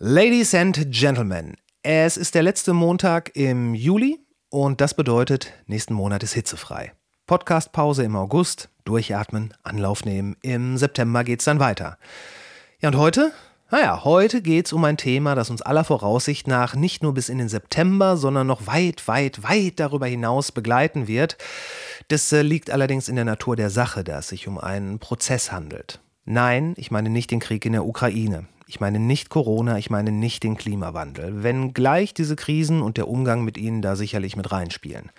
Ladies and Gentlemen, es ist der letzte Montag im Juli und das bedeutet, nächsten Monat ist hitzefrei. Podcastpause im August, durchatmen, Anlauf nehmen. Im September geht's dann weiter. Ja, und heute? Naja, heute geht's um ein Thema, das uns aller Voraussicht nach nicht nur bis in den September, sondern noch weit, weit, weit darüber hinaus begleiten wird. Das äh, liegt allerdings in der Natur der Sache, da es sich um einen Prozess handelt. Nein, ich meine nicht den Krieg in der Ukraine. Ich meine nicht Corona, ich meine nicht den Klimawandel, wenngleich diese Krisen und der Umgang mit ihnen da sicherlich mit reinspielen.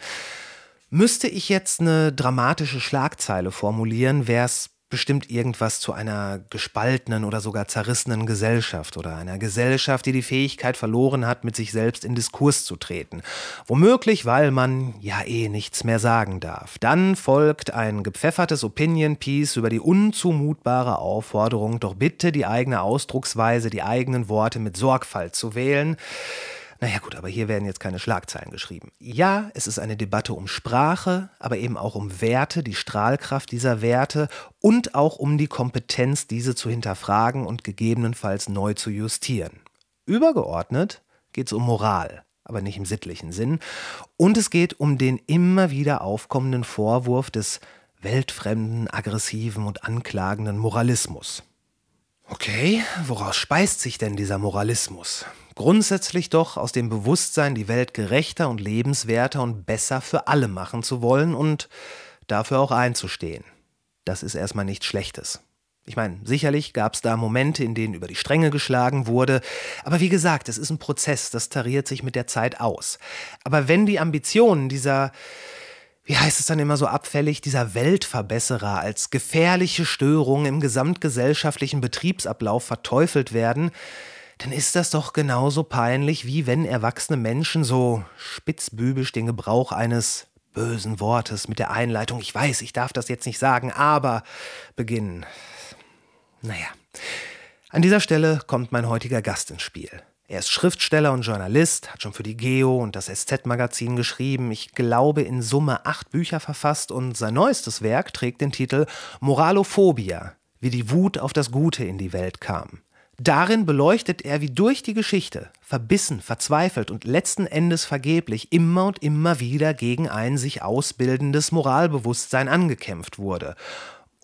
Müsste ich jetzt eine dramatische Schlagzeile formulieren, wäre es bestimmt irgendwas zu einer gespaltenen oder sogar zerrissenen Gesellschaft oder einer Gesellschaft, die die Fähigkeit verloren hat, mit sich selbst in Diskurs zu treten. Womöglich, weil man ja eh nichts mehr sagen darf. Dann folgt ein gepfeffertes Opinion-Piece über die unzumutbare Aufforderung, doch bitte die eigene Ausdrucksweise, die eigenen Worte mit Sorgfalt zu wählen. Naja gut, aber hier werden jetzt keine Schlagzeilen geschrieben. Ja, es ist eine Debatte um Sprache, aber eben auch um Werte, die Strahlkraft dieser Werte und auch um die Kompetenz, diese zu hinterfragen und gegebenenfalls neu zu justieren. Übergeordnet geht es um Moral, aber nicht im sittlichen Sinn. Und es geht um den immer wieder aufkommenden Vorwurf des weltfremden, aggressiven und anklagenden Moralismus. Okay, woraus speist sich denn dieser Moralismus? Grundsätzlich doch aus dem Bewusstsein, die Welt gerechter und lebenswerter und besser für alle machen zu wollen und dafür auch einzustehen. Das ist erstmal nichts Schlechtes. Ich meine, sicherlich gab es da Momente, in denen über die Stränge geschlagen wurde, aber wie gesagt, es ist ein Prozess, das tariert sich mit der Zeit aus. Aber wenn die Ambitionen dieser, wie heißt es dann immer so abfällig, dieser Weltverbesserer als gefährliche Störung im gesamtgesellschaftlichen Betriebsablauf verteufelt werden, dann ist das doch genauso peinlich, wie wenn erwachsene Menschen so spitzbübisch den Gebrauch eines bösen Wortes mit der Einleitung, ich weiß, ich darf das jetzt nicht sagen, aber beginnen. Naja, an dieser Stelle kommt mein heutiger Gast ins Spiel. Er ist Schriftsteller und Journalist, hat schon für die Geo und das SZ-Magazin geschrieben, ich glaube in Summe acht Bücher verfasst und sein neuestes Werk trägt den Titel Moralophobia, wie die Wut auf das Gute in die Welt kam. Darin beleuchtet er, wie durch die Geschichte, verbissen, verzweifelt und letzten Endes vergeblich immer und immer wieder gegen ein sich ausbildendes Moralbewusstsein angekämpft wurde.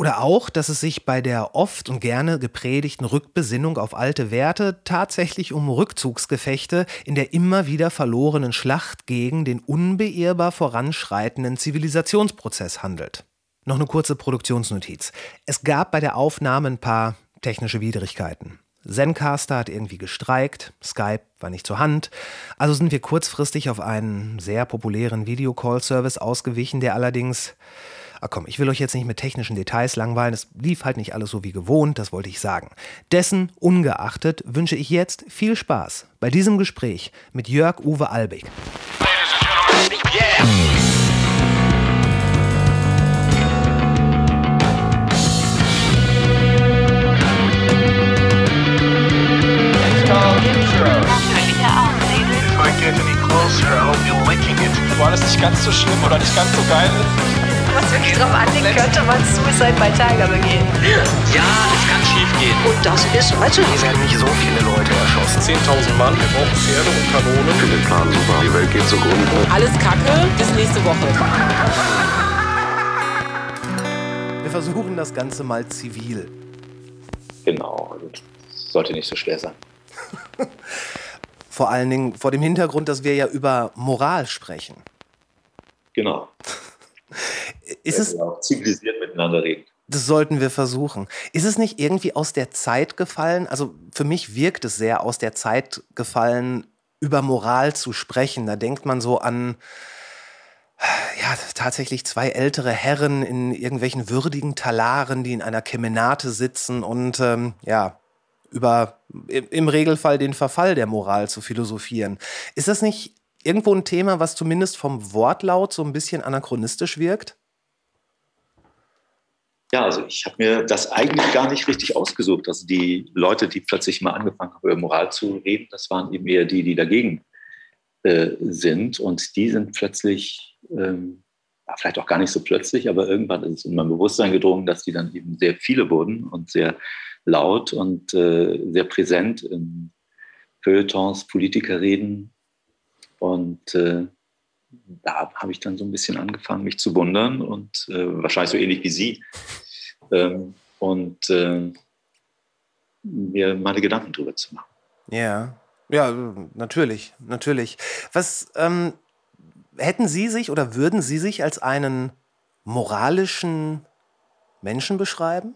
Oder auch, dass es sich bei der oft und gerne gepredigten Rückbesinnung auf alte Werte tatsächlich um Rückzugsgefechte in der immer wieder verlorenen Schlacht gegen den unbeirrbar voranschreitenden Zivilisationsprozess handelt. Noch eine kurze Produktionsnotiz. Es gab bei der Aufnahme ein paar technische Widrigkeiten. Zencaster hat irgendwie gestreikt, Skype war nicht zur Hand, also sind wir kurzfristig auf einen sehr populären Videocall-Service ausgewichen, der allerdings, ach komm, ich will euch jetzt nicht mit technischen Details langweilen, es lief halt nicht alles so wie gewohnt, das wollte ich sagen. Dessen ungeachtet wünsche ich jetzt viel Spaß bei diesem Gespräch mit Jörg Uwe Albig. Yeah. War das nicht ganz so schlimm oder nicht ganz so geil ist? Was wirklich drauf anlegt, könnte man Suicide bei Tiger begehen. Ja, es kann schief gehen. Und das ist, weißt du, hier werden nicht so viele Leute erschossen. 10.000 Mann, wir brauchen Pferde und Kanonen. Ich finde den Plan super, die Welt geht zugrunde. Alles Kacke, bis nächste Woche. Wir versuchen das Ganze mal zivil. Genau, sollte nicht so schwer sein. Vor allen Dingen vor dem Hintergrund, dass wir ja über Moral sprechen. Genau. ist es auch zivilisiert miteinander reden. Das sollten wir versuchen. Ist es nicht irgendwie aus der Zeit gefallen? Also für mich wirkt es sehr aus der Zeit gefallen, über Moral zu sprechen. Da denkt man so an ja, tatsächlich zwei ältere Herren in irgendwelchen würdigen Talaren, die in einer Kemenate sitzen und ähm, ja, über im Regelfall den Verfall der Moral zu philosophieren. Ist das nicht irgendwo ein Thema, was zumindest vom Wortlaut so ein bisschen anachronistisch wirkt? Ja, also ich habe mir das eigentlich gar nicht richtig ausgesucht. Also die Leute, die plötzlich mal angefangen haben, über Moral zu reden, das waren eben eher die, die dagegen äh, sind. Und die sind plötzlich, ähm, vielleicht auch gar nicht so plötzlich, aber irgendwann ist es in mein Bewusstsein gedrungen, dass die dann eben sehr viele wurden und sehr laut und äh, sehr präsent in Feuilletons, Politiker reden. Und äh, da habe ich dann so ein bisschen angefangen, mich zu wundern und äh, wahrscheinlich so ähnlich wie Sie. Ähm, und äh, mir meine Gedanken drüber zu machen. Ja, ja, natürlich, natürlich. Was ähm, hätten Sie sich oder würden Sie sich als einen moralischen Menschen beschreiben?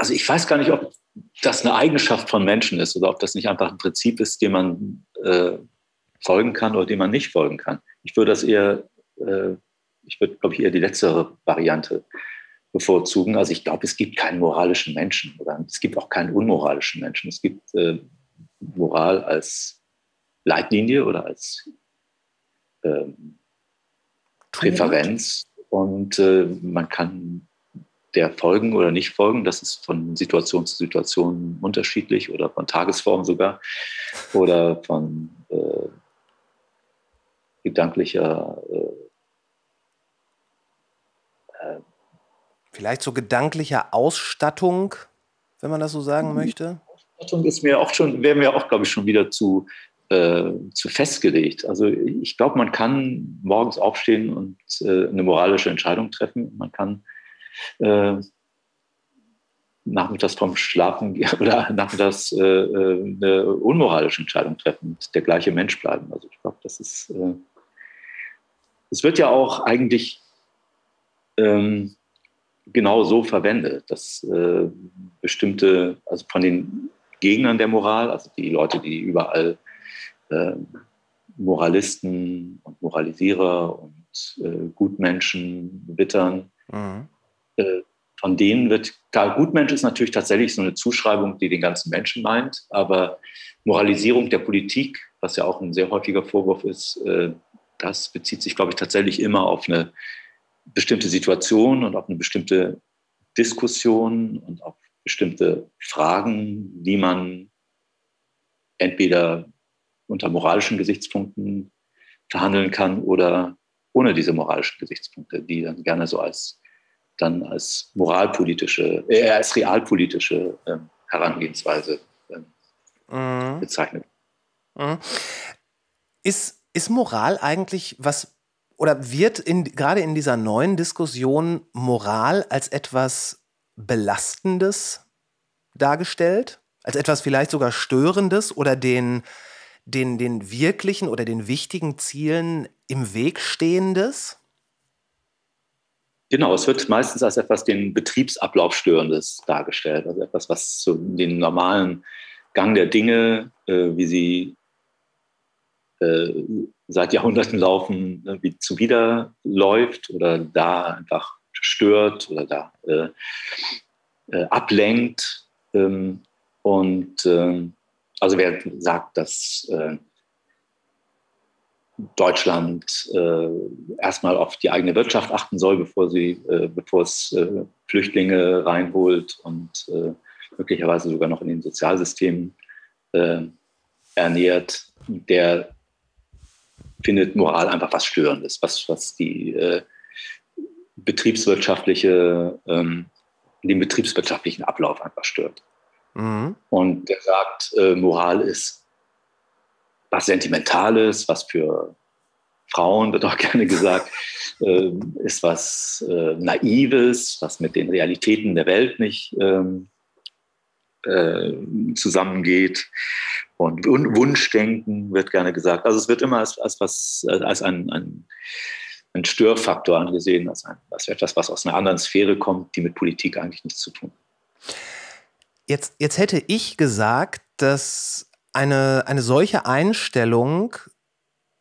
Also ich weiß gar nicht, ob das eine Eigenschaft von Menschen ist oder ob das nicht einfach ein Prinzip ist, dem man äh, folgen kann oder dem man nicht folgen kann. Ich würde das eher, äh, ich würde, glaube ich, eher die letztere Variante bevorzugen. Also ich glaube, es gibt keinen moralischen Menschen oder es gibt auch keinen unmoralischen Menschen. Es gibt äh, Moral als Leitlinie oder als ähm, Präferenz und äh, man kann der folgen oder nicht folgen. Das ist von Situation zu Situation unterschiedlich oder von Tagesform sogar oder von äh, gedanklicher äh, äh, Vielleicht so gedanklicher Ausstattung, wenn man das so sagen möchte? Ausstattung ist mir auch schon, wäre mir auch, glaube ich, schon wieder zu, äh, zu festgelegt. Also ich glaube, man kann morgens aufstehen und äh, eine moralische Entscheidung treffen. Man kann äh, nachmittags vom Schlafen oder nachmittags äh, äh, eine unmoralische Entscheidung treffen und der gleiche Mensch bleiben. Also ich glaube, das ist, äh, es wird ja auch eigentlich ähm, genau so verwendet, dass äh, bestimmte, also von den Gegnern der Moral, also die Leute, die überall äh, Moralisten und Moralisierer und äh, Gutmenschen wittern, mhm. Äh, von denen wird, klar, Gutmensch ist natürlich tatsächlich so eine Zuschreibung, die den ganzen Menschen meint, aber Moralisierung der Politik, was ja auch ein sehr häufiger Vorwurf ist, äh, das bezieht sich, glaube ich, tatsächlich immer auf eine bestimmte Situation und auf eine bestimmte Diskussion und auf bestimmte Fragen, die man entweder unter moralischen Gesichtspunkten verhandeln kann oder ohne diese moralischen Gesichtspunkte, die dann gerne so als dann als moralpolitische, äh, als realpolitische äh, Herangehensweise äh, mhm. bezeichnet. Mhm. Ist, ist Moral eigentlich was oder wird in, gerade in dieser neuen Diskussion Moral als etwas Belastendes dargestellt? Als etwas vielleicht sogar Störendes oder den, den, den wirklichen oder den wichtigen Zielen im Weg stehendes? Genau, es wird meistens als etwas den Betriebsablauf störendes dargestellt, also etwas, was so den normalen Gang der Dinge, äh, wie sie äh, seit Jahrhunderten laufen, ne, wie zuwider läuft oder da einfach stört oder da äh, äh, ablenkt. Ähm, und ähm, also wer sagt, dass äh, Deutschland äh, erstmal auf die eigene Wirtschaft achten soll, bevor, sie, äh, bevor es äh, Flüchtlinge reinholt und äh, möglicherweise sogar noch in den Sozialsystemen äh, ernährt, der findet Moral einfach was Störendes, was, was die äh, betriebswirtschaftliche, ähm, den betriebswirtschaftlichen Ablauf einfach stört. Mhm. Und der sagt, Moral ist was Sentimentales, was für Frauen, wird auch gerne gesagt, äh, ist was äh, Naives, was mit den Realitäten der Welt nicht ähm, äh, zusammengeht. Und Wunschdenken wird gerne gesagt. Also es wird immer als, als, was, als ein, ein, ein Störfaktor angesehen, als, ein, als etwas, was aus einer anderen Sphäre kommt, die mit Politik eigentlich nichts zu tun hat. Jetzt, jetzt hätte ich gesagt, dass eine, eine solche Einstellung,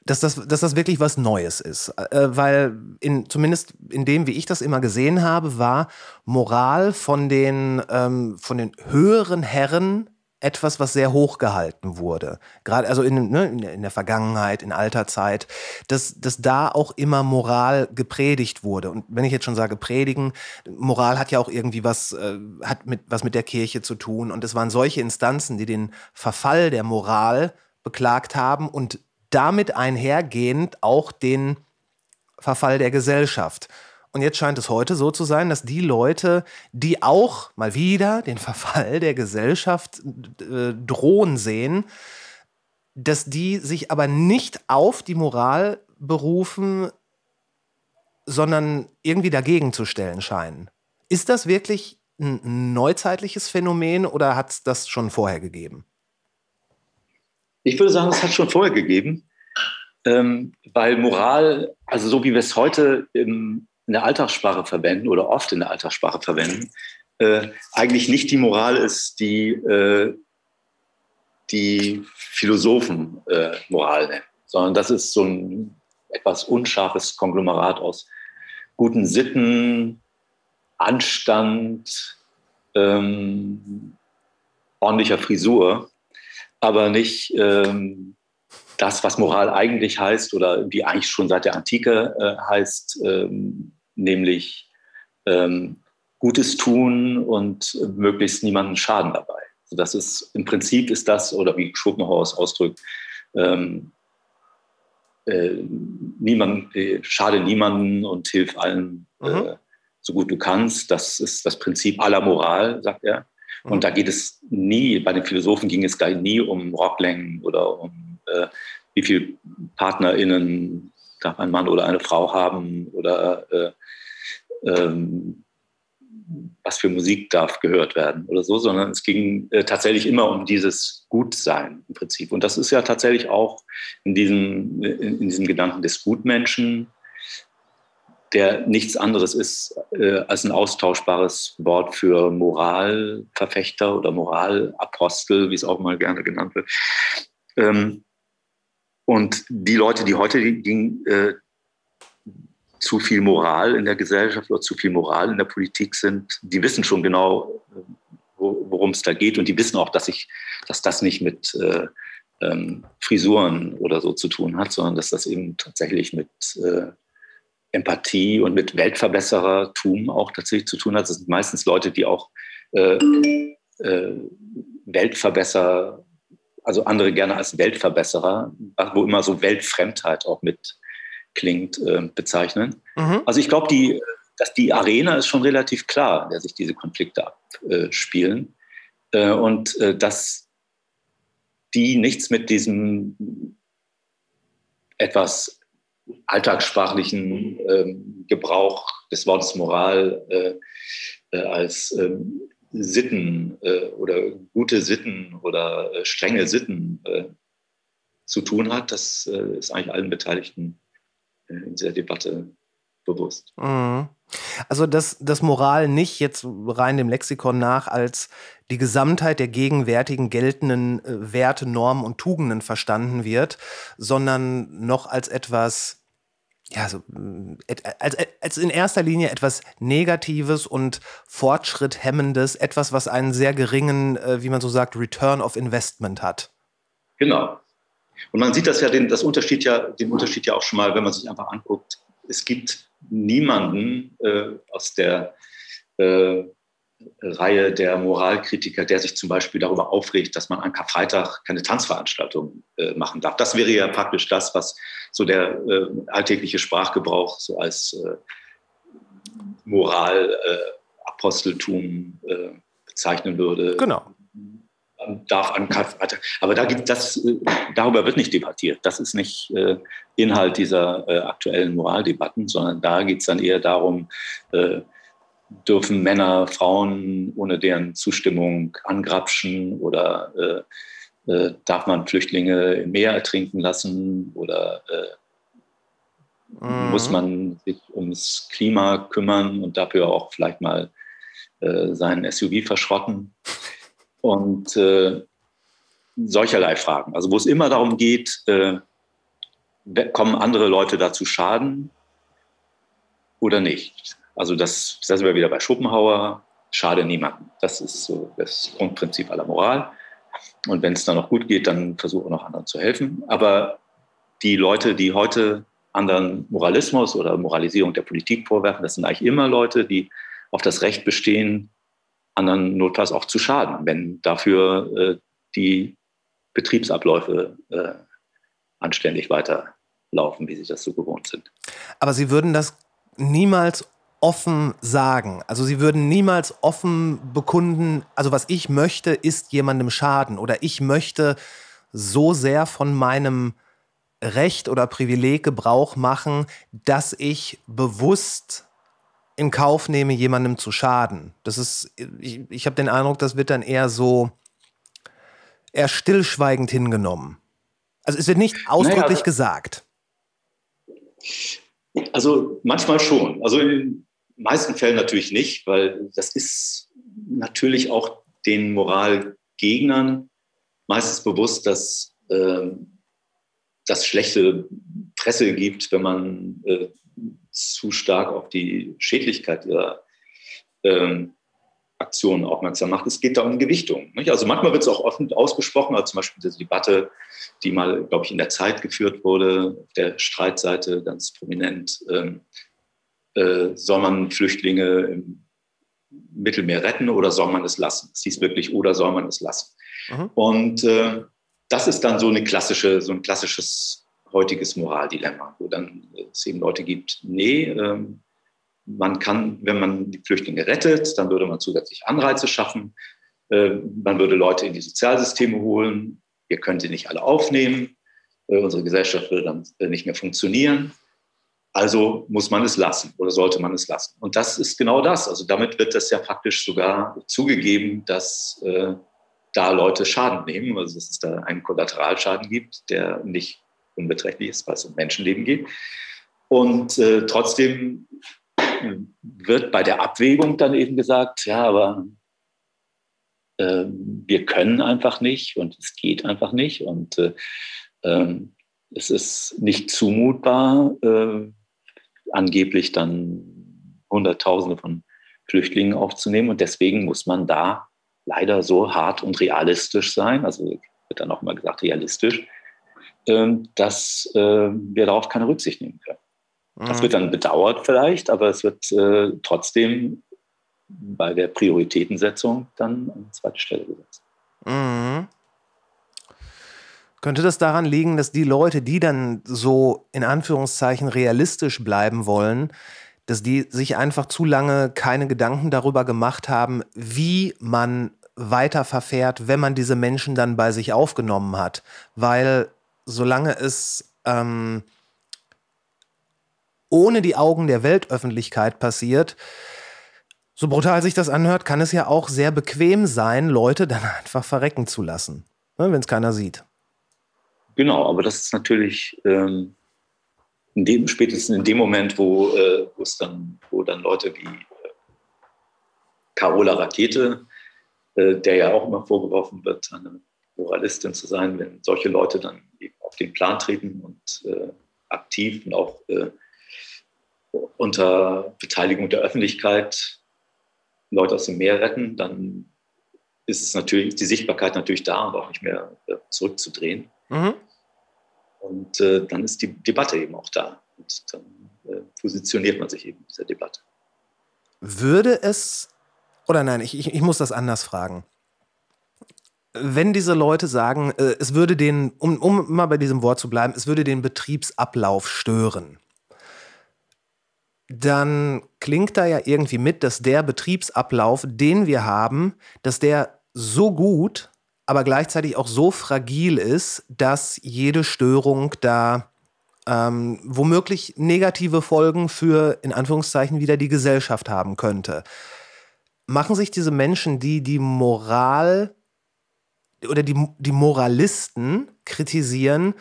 dass das, dass das wirklich was Neues ist. Äh, weil in, zumindest in dem, wie ich das immer gesehen habe, war Moral von den, ähm, von den höheren Herren etwas, was sehr hoch gehalten wurde. Gerade also in, ne, in, der Vergangenheit, in alter Zeit, dass, dass da auch immer Moral gepredigt wurde. Und wenn ich jetzt schon sage predigen, Moral hat ja auch irgendwie was, äh, hat mit, was mit der Kirche zu tun. Und es waren solche Instanzen, die den Verfall der Moral beklagt haben und damit einhergehend auch den Verfall der Gesellschaft. Und jetzt scheint es heute so zu sein, dass die Leute, die auch mal wieder den Verfall der Gesellschaft äh, drohen sehen, dass die sich aber nicht auf die Moral berufen, sondern irgendwie dagegen zu stellen scheinen. Ist das wirklich ein neuzeitliches Phänomen oder hat es das schon vorher gegeben? Ich würde sagen, es hat schon vorher gegeben, ähm, weil Moral, also so wie wir es heute im, in der Alltagssprache verwenden oder oft in der Alltagssprache verwenden, äh, eigentlich nicht die Moral ist, die äh, die Philosophen äh, Moral nennen, sondern das ist so ein etwas unscharfes Konglomerat aus guten Sitten, Anstand, ähm, ordentlicher Frisur, aber nicht ähm, das, was Moral eigentlich heißt oder wie eigentlich schon seit der Antike äh, heißt, ähm, nämlich ähm, Gutes tun und möglichst niemanden Schaden dabei. Also das ist im Prinzip ist das, oder wie Schopenhauer es ausdrückt, ähm, äh, niemand, äh, schade niemanden und hilf allen mhm. äh, so gut du kannst. Das ist das Prinzip aller Moral, sagt er. Mhm. Und da geht es nie, bei den Philosophen ging es gar nie um Rocklängen oder um äh, wie viele PartnerInnen darf ein Mann oder eine Frau haben oder äh, ähm, was für Musik darf gehört werden oder so, sondern es ging äh, tatsächlich immer um dieses Gutsein im Prinzip. Und das ist ja tatsächlich auch in diesem, in, in diesem Gedanken des Gutmenschen, der nichts anderes ist äh, als ein austauschbares Wort für Moralverfechter oder Moralapostel, wie es auch mal gerne genannt wird. Ähm, und die Leute, die heute die, äh, zu viel Moral in der Gesellschaft oder zu viel Moral in der Politik sind, die wissen schon genau, worum es da geht und die wissen auch, dass ich, dass das nicht mit äh, ähm, Frisuren oder so zu tun hat, sondern dass das eben tatsächlich mit äh, Empathie und mit Weltverbesserertum auch tatsächlich zu tun hat. Das sind meistens Leute, die auch äh, äh Weltverbesserer, also andere gerne als Weltverbesserer, wo immer so Weltfremdheit auch mit klingt, äh, bezeichnen. Mhm. Also ich glaube, die, dass die Arena ist schon relativ klar, in der sich diese Konflikte abspielen. Äh, und äh, dass die nichts mit diesem etwas alltagssprachlichen ähm, Gebrauch des Wortes Moral äh, äh, als ähm, Sitten äh, oder gute Sitten oder strenge Sitten zu tun hat, das ist eigentlich allen Beteiligten in dieser Debatte bewusst. Mhm. Also, dass, dass Moral nicht jetzt rein dem Lexikon nach als die Gesamtheit der gegenwärtigen geltenden äh, Werte, Normen und Tugenden verstanden wird, sondern noch als etwas, ja, so, äh, als, als in erster Linie etwas Negatives und Fortschritthemmendes, etwas, was einen sehr geringen, äh, wie man so sagt, Return of Investment hat. Genau. Und man sieht das ja, den, das Unterschied ja, den Unterschied ja auch schon mal, wenn man sich einfach anguckt. Es gibt niemanden äh, aus der äh, Reihe der Moralkritiker, der sich zum Beispiel darüber aufregt, dass man an Karfreitag keine Tanzveranstaltung äh, machen darf. Das wäre ja praktisch das, was so der äh, alltägliche Sprachgebrauch so als äh, Moral, äh, Aposteltum bezeichnen würde. Genau darf an Karfreitag. Aber da gibt das, äh, darüber wird nicht debattiert. Das ist nicht äh, Inhalt dieser äh, aktuellen Moraldebatten, sondern da geht es dann eher darum, äh, dürfen Männer Frauen ohne deren Zustimmung angrapschen oder äh, äh, darf man Flüchtlinge im Meer ertrinken lassen oder mhm. muss man sich ums Klima kümmern und dafür auch vielleicht mal seinen SUV verschrotten und äh, solcherlei Fragen. Also wo es immer darum geht, äh, kommen andere Leute dazu Schaden oder nicht. Also das, das sind wir wieder bei Schopenhauer, schade niemanden. Das ist so das Grundprinzip aller Moral. Und wenn es dann noch gut geht, dann versuche noch anderen zu helfen. Aber die Leute, die heute anderen Moralismus oder Moralisierung der Politik vorwerfen, das sind eigentlich immer Leute, die auf das Recht bestehen, anderen notfalls auch zu schaden, wenn dafür äh, die Betriebsabläufe äh, anständig weiterlaufen, wie sie das so gewohnt sind. Aber Sie würden das niemals offen sagen. Also sie würden niemals offen bekunden, also was ich möchte, ist jemandem schaden oder ich möchte so sehr von meinem Recht oder Privileg Gebrauch machen, dass ich bewusst in Kauf nehme, jemandem zu schaden. Das ist, ich, ich habe den Eindruck, das wird dann eher so, eher stillschweigend hingenommen. Also es wird nicht ausdrücklich naja, also, gesagt. Also manchmal schon. Also in meisten Fällen natürlich nicht, weil das ist natürlich auch den Moralgegnern meistens bewusst, dass äh, das schlechte Presse gibt, wenn man äh, zu stark auf die Schädlichkeit ihrer ähm, Aktionen aufmerksam macht. Es geht da um Gewichtung. Nicht? Also manchmal wird es auch offen ausgesprochen, also zum Beispiel diese Debatte, die mal, glaube ich, in der Zeit geführt wurde, auf der Streitseite ganz prominent. Ähm, äh, soll man Flüchtlinge im Mittelmeer retten oder soll man es lassen? Es hieß wirklich, oder soll man es lassen? Mhm. Und äh, das ist dann so, eine klassische, so ein klassisches heutiges Moraldilemma, wo dann es eben Leute gibt, nee, ähm, man kann, wenn man die Flüchtlinge rettet, dann würde man zusätzlich Anreize schaffen. Äh, man würde Leute in die Sozialsysteme holen. Wir können sie nicht alle aufnehmen. Äh, unsere Gesellschaft würde dann äh, nicht mehr funktionieren. Also muss man es lassen oder sollte man es lassen. Und das ist genau das. Also damit wird das ja praktisch sogar zugegeben, dass äh, da Leute Schaden nehmen, also dass es da einen Kollateralschaden gibt, der nicht unbeträchtlich ist, weil es um Menschenleben geht. Und äh, trotzdem wird bei der Abwägung dann eben gesagt, ja, aber äh, wir können einfach nicht und es geht einfach nicht und äh, ähm, es ist nicht zumutbar, äh, angeblich dann Hunderttausende von Flüchtlingen aufzunehmen und deswegen muss man da leider so hart und realistisch sein, also wird dann auch immer gesagt realistisch, ähm, dass äh, wir darauf keine Rücksicht nehmen können. Das wird dann bedauert vielleicht, aber es wird äh, trotzdem bei der Prioritätensetzung dann an zweite Stelle gesetzt. Mhm. Könnte das daran liegen, dass die Leute, die dann so in Anführungszeichen realistisch bleiben wollen, dass die sich einfach zu lange keine Gedanken darüber gemacht haben, wie man weiter verfährt, wenn man diese Menschen dann bei sich aufgenommen hat? Weil solange es ähm, ohne die Augen der Weltöffentlichkeit passiert, so brutal sich das anhört, kann es ja auch sehr bequem sein, Leute dann einfach verrecken zu lassen, ne, wenn es keiner sieht. Genau, aber das ist natürlich ähm, in dem, spätestens in dem Moment, wo, äh, dann, wo dann Leute wie äh, Carola Rakete, äh, der ja auch immer vorgeworfen wird, eine Moralistin zu sein, wenn solche Leute dann eben auf den Plan treten und äh, aktiv und auch äh, unter Beteiligung der Öffentlichkeit Leute aus dem Meer retten, dann ist es natürlich, die Sichtbarkeit natürlich da und auch nicht mehr äh, zurückzudrehen. Mhm. Und äh, dann ist die Debatte eben auch da. Und dann äh, positioniert man sich eben in dieser Debatte. Würde es, oder nein, ich, ich, ich muss das anders fragen. Wenn diese Leute sagen, äh, es würde den, um, um mal bei diesem Wort zu bleiben, es würde den Betriebsablauf stören, dann klingt da ja irgendwie mit, dass der Betriebsablauf, den wir haben, dass der so gut, aber gleichzeitig auch so fragil ist, dass jede Störung da ähm, womöglich negative Folgen für, in Anführungszeichen, wieder die Gesellschaft haben könnte. Machen sich diese Menschen, die die Moral oder die, die Moralisten kritisieren,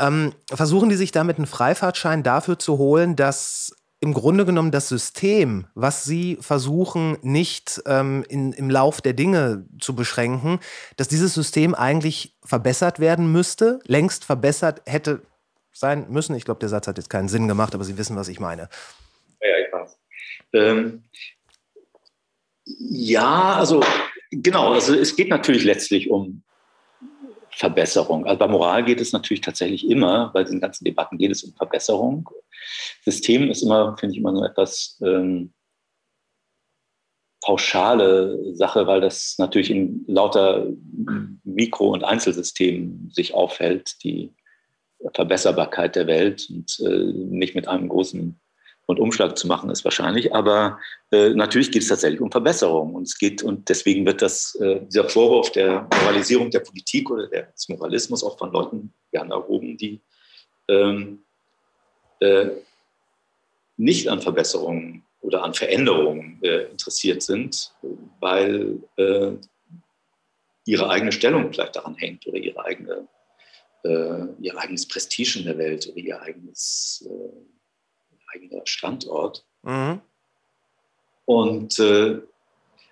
ähm, versuchen die sich damit einen Freifahrtschein dafür zu holen, dass im Grunde genommen das System, was sie versuchen, nicht ähm, in, im Lauf der Dinge zu beschränken, dass dieses System eigentlich verbessert werden müsste, längst verbessert hätte sein müssen. Ich glaube, der Satz hat jetzt keinen Sinn gemacht, aber Sie wissen, was ich meine. Ja, ich weiß. Ähm, ja, also genau, also es geht natürlich letztlich um Verbesserung. Also bei Moral geht es natürlich tatsächlich immer, bei diesen ganzen Debatten geht es um Verbesserung. System ist immer, finde ich, immer so etwas ähm, pauschale Sache, weil das natürlich in lauter Mikro- und Einzelsystemen sich aufhält, die Verbesserbarkeit der Welt und äh, nicht mit einem großen und Umschlag zu machen, ist wahrscheinlich. Aber äh, natürlich geht es tatsächlich um Verbesserung. Und es geht, und deswegen wird das, äh, dieser Vorwurf der Moralisierung der Politik oder des Moralismus auch von Leuten gerne erhoben, die ähm, äh, nicht an Verbesserungen oder an Veränderungen äh, interessiert sind, weil äh, ihre eigene Stellung vielleicht daran hängt oder ihre eigene, äh, ihr eigenes Prestige in der Welt oder ihr eigenes eigener Standort. Mhm. Und äh,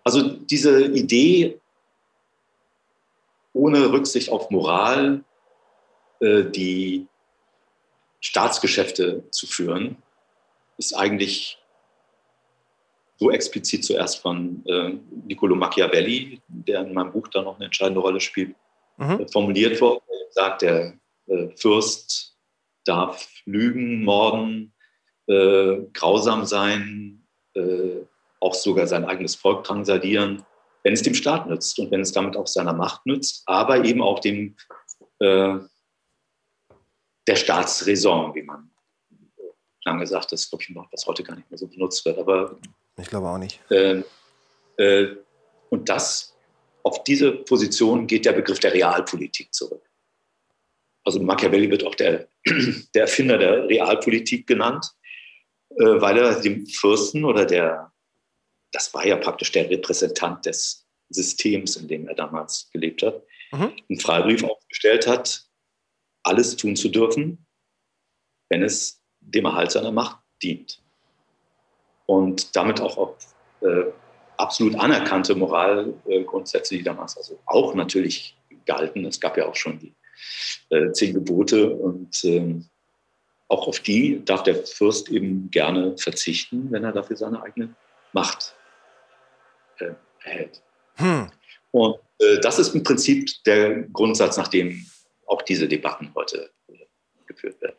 also diese Idee, ohne Rücksicht auf Moral, äh, die Staatsgeschäfte zu führen, ist eigentlich so explizit zuerst von äh, Niccolo Machiavelli, der in meinem Buch da noch eine entscheidende Rolle spielt, mhm. äh, formuliert worden. Er sagt, der äh, Fürst darf lügen, morden, äh, grausam sein, äh, auch sogar sein eigenes Volk drangsalieren, wenn es dem Staat nützt und wenn es damit auch seiner Macht nützt, aber eben auch dem äh, der Staatsräson, wie man lange sagt, das ist, glaube ich, ein was heute gar nicht mehr so benutzt wird. Aber ich glaube auch nicht. Äh, äh, und das, auf diese Position geht der Begriff der Realpolitik zurück. Also Machiavelli wird auch der, der Erfinder der Realpolitik genannt, weil er dem Fürsten oder der, das war ja praktisch der Repräsentant des Systems, in dem er damals gelebt hat, mhm. einen Freibrief aufgestellt hat, alles tun zu dürfen, wenn es dem Erhalt seiner Macht dient. Und damit auch auf äh, absolut anerkannte Moralgrundsätze, die damals also auch natürlich galten. Es gab ja auch schon die äh, zehn Gebote und ähm, auch auf die darf der Fürst eben gerne verzichten, wenn er dafür seine eigene Macht äh, erhält. Hm. Und äh, das ist im Prinzip der Grundsatz, nach dem auch diese Debatten heute äh, geführt werden.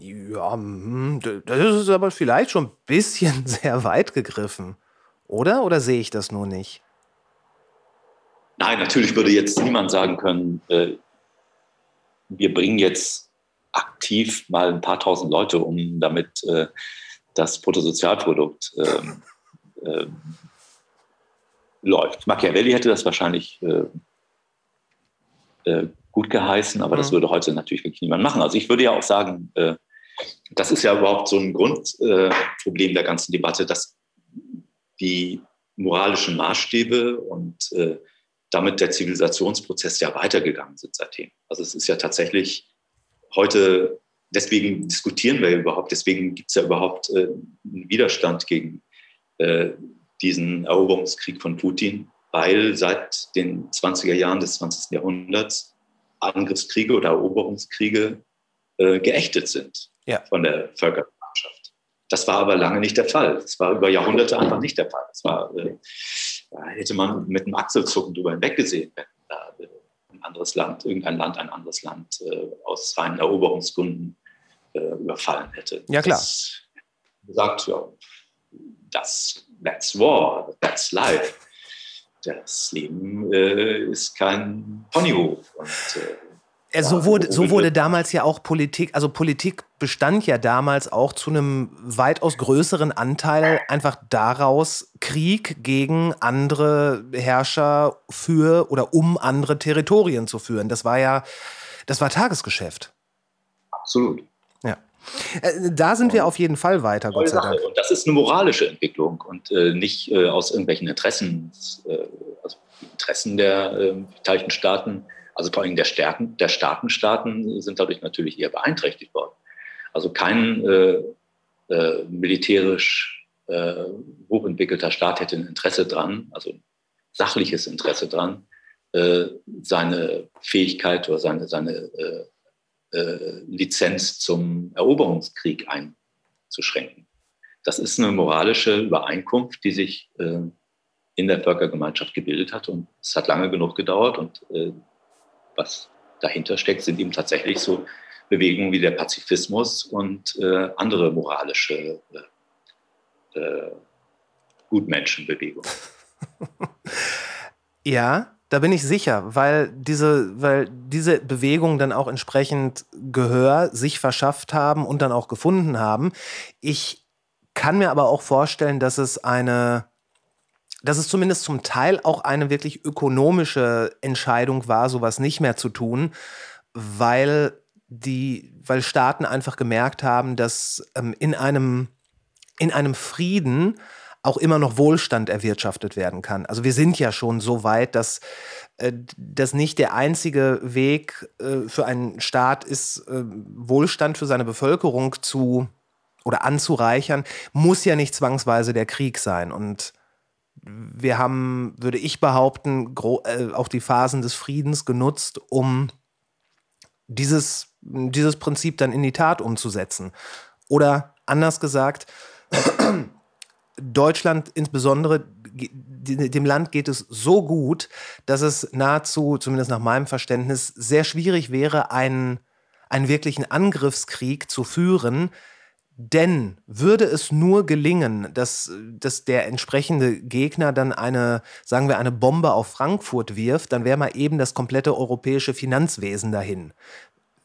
Ja, hm, das ist aber vielleicht schon ein bisschen sehr weit gegriffen, oder? Oder sehe ich das nur nicht? Nein, natürlich würde jetzt niemand sagen können, äh, wir bringen jetzt aktiv mal ein paar tausend Leute um, damit äh, das Bruttosozialprodukt ähm, äh, läuft. Machiavelli hätte das wahrscheinlich äh, äh, gut geheißen, aber mhm. das würde heute natürlich wirklich niemand machen. Also ich würde ja auch sagen, äh, das ist ja überhaupt so ein Grundproblem der ganzen Debatte, dass die moralischen Maßstäbe und damit der Zivilisationsprozess ja weitergegangen sind seitdem. Also es ist ja tatsächlich heute, deswegen diskutieren wir überhaupt, deswegen gibt es ja überhaupt äh, einen Widerstand gegen äh, diesen Eroberungskrieg von Putin, weil seit den 20er Jahren des 20. Jahrhunderts Angriffskriege oder Eroberungskriege äh, geächtet sind ja. von der Völkergemeinschaft. Das war aber lange nicht der Fall. Das war über Jahrhunderte einfach nicht der Fall. Das war, äh, da hätte man mit einem Achselzucken drüber hinweggesehen, wenn da äh, ein anderes Land, irgendein Land ein anderes Land äh, aus reinen Eroberungsgründen äh, überfallen hätte. Ja, klar. Das sagt, ja, das, that's war, that's life. Das Leben äh, ist kein Ponyhof. Und, äh, so, wurde, so wurde damals ja auch Politik, also Politik bestand ja damals auch zu einem weitaus größeren Anteil einfach daraus, Krieg gegen andere Herrscher für oder um andere Territorien zu führen. Das war ja, das war Tagesgeschäft. Absolut. Ja. Äh, da sind wir auf jeden Fall weiter, Gott sei Dank. Und das ist eine moralische Entwicklung und äh, nicht äh, aus irgendwelchen Interessen, äh, also Interessen der äh, beteiligten Staaten also vor allem der, Stärken, der starken Staaten sind dadurch natürlich eher beeinträchtigt worden. Also kein äh, äh, militärisch äh, hochentwickelter Staat hätte ein Interesse dran, also sachliches Interesse dran, äh, seine Fähigkeit oder seine, seine äh, äh, Lizenz zum Eroberungskrieg einzuschränken. Das ist eine moralische Übereinkunft, die sich in der Völkergemeinschaft gebildet hat und es hat lange genug gedauert und was dahinter steckt, sind eben tatsächlich so Bewegungen wie der Pazifismus und äh, andere moralische äh, äh, Gutmenschenbewegungen. ja, Da bin ich sicher, weil diese, weil diese Bewegungen dann auch entsprechend Gehör sich verschafft haben und dann auch gefunden haben. Ich kann mir aber auch vorstellen, dass es eine, dass es zumindest zum Teil auch eine wirklich ökonomische Entscheidung war, sowas nicht mehr zu tun, weil die, weil Staaten einfach gemerkt haben, dass ähm, in einem, in einem Frieden auch immer noch Wohlstand erwirtschaftet werden kann. Also wir sind ja schon so weit, dass äh, das nicht der einzige Weg äh, für einen Staat ist, äh, Wohlstand für seine Bevölkerung zu oder anzureichern, muss ja nicht zwangsweise der Krieg sein. Und wir haben, würde ich behaupten, äh, auch die Phasen des Friedens genutzt, um dieses, dieses Prinzip dann in die Tat umzusetzen. Oder anders gesagt, Deutschland insbesondere, dem Land geht es so gut, dass es nahezu, zumindest nach meinem Verständnis, sehr schwierig wäre, einen, einen wirklichen Angriffskrieg zu führen. Denn würde es nur gelingen, dass, dass der entsprechende Gegner dann eine, sagen wir, eine Bombe auf Frankfurt wirft, dann wäre mal eben das komplette europäische Finanzwesen dahin.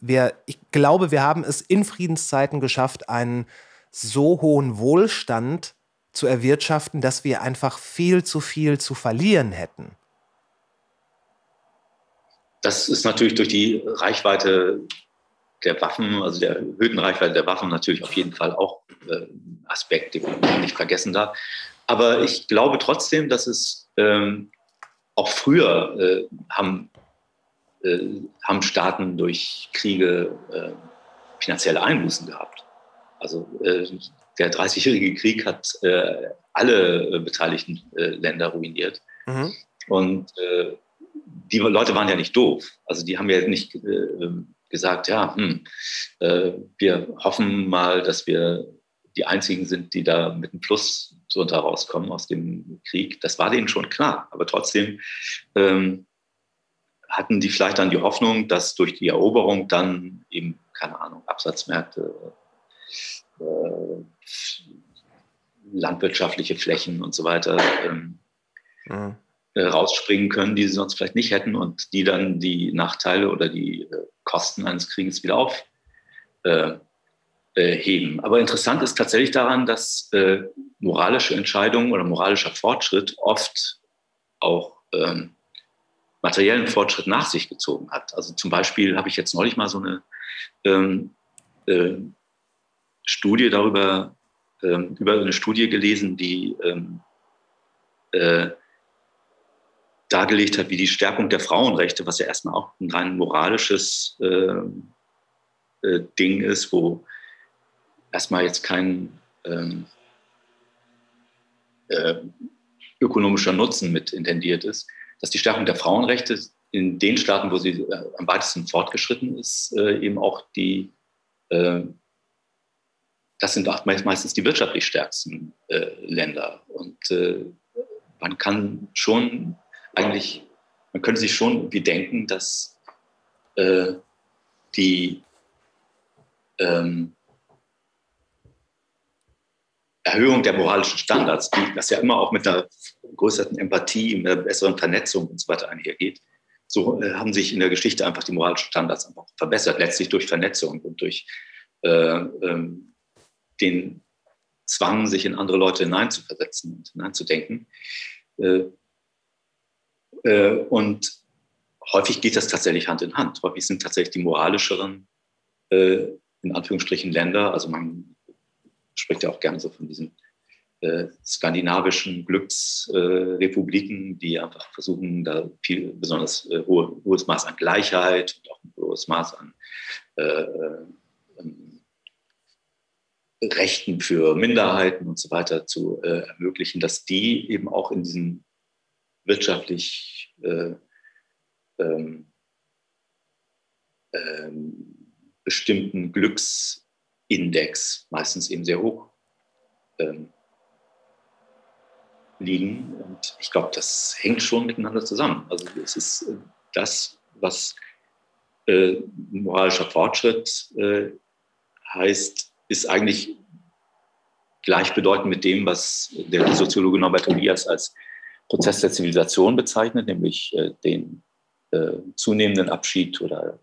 Wir, ich glaube, wir haben es in Friedenszeiten geschafft, einen so hohen Wohlstand zu erwirtschaften, dass wir einfach viel zu viel zu verlieren hätten. Das ist natürlich durch die Reichweite der Waffen, also der erhöhten Reichweite der Waffen natürlich auf jeden Fall auch äh, Aspekt, den man nicht vergessen darf. Aber ich glaube trotzdem, dass es ähm, auch früher äh, haben, äh, haben Staaten durch Kriege äh, finanzielle Einbußen gehabt. Also äh, der Dreißigjährige Krieg hat äh, alle beteiligten Länder ruiniert. Mhm. Und die Leute waren ja nicht doof. Also die haben ja nicht äh, gesagt, ja, hm, äh, wir hoffen mal, dass wir die Einzigen sind, die da mit einem Plus drunter rauskommen aus dem Krieg. Das war denen schon klar. Aber trotzdem ähm, hatten die vielleicht dann die Hoffnung, dass durch die Eroberung dann eben, keine Ahnung, Absatzmärkte, äh, landwirtschaftliche Flächen und so weiter ähm, mhm. Äh, rausspringen können, die sie sonst vielleicht nicht hätten und die dann die Nachteile oder die äh, Kosten eines Krieges wieder aufheben. Äh, Aber interessant ist tatsächlich daran, dass moralische Entscheidungen oder moralischer Fortschritt oft auch ähm, materiellen Fortschritt nach sich gezogen hat. Also zum Beispiel habe ich jetzt neulich mal so eine ähm, äh, Studie darüber, ähm, über eine Studie gelesen, die ähm, äh, dargelegt hat, wie die Stärkung der Frauenrechte, was ja erstmal auch ein rein moralisches äh, äh, Ding ist, wo erstmal jetzt kein ähm, äh, ökonomischer Nutzen mit intendiert ist, dass die Stärkung der Frauenrechte in den Staaten, wo sie äh, am weitesten fortgeschritten ist, äh, eben auch die das sind auch meistens die wirtschaftlich stärksten äh, Länder. Und äh, man kann schon eigentlich, man könnte sich schon wie denken, dass äh, die ähm, Erhöhung der moralischen Standards, das ja immer auch mit einer größeren Empathie, mit einer besseren Vernetzung und so weiter einhergeht, so äh, haben sich in der Geschichte einfach die moralischen Standards einfach verbessert, letztlich durch Vernetzung und durch äh, ähm, den Zwang, sich in andere Leute hineinzuversetzen und hineinzudenken. Äh, und häufig geht das tatsächlich Hand in Hand. Häufig sind tatsächlich die moralischeren, äh, in Anführungsstrichen, Länder, also man spricht ja auch gerne so von diesen skandinavischen Glücksrepubliken, die einfach versuchen, da viel besonders hohe, hohes Maß an Gleichheit und auch ein hohes Maß an Rechten für Minderheiten und so weiter zu äh, ermöglichen, dass die eben auch in diesem wirtschaftlich äh, ähm, ähm, bestimmten Glücksindex meistens eben sehr hoch ähm, liegen. Und ich glaube, das hängt schon miteinander zusammen. Also es ist äh, das, was äh, moralischer Fortschritt äh, heißt, ist eigentlich gleichbedeutend mit dem, was der Soziologe Norbert Elias als Prozess der Zivilisation bezeichnet, nämlich äh, den äh, zunehmenden Abschied oder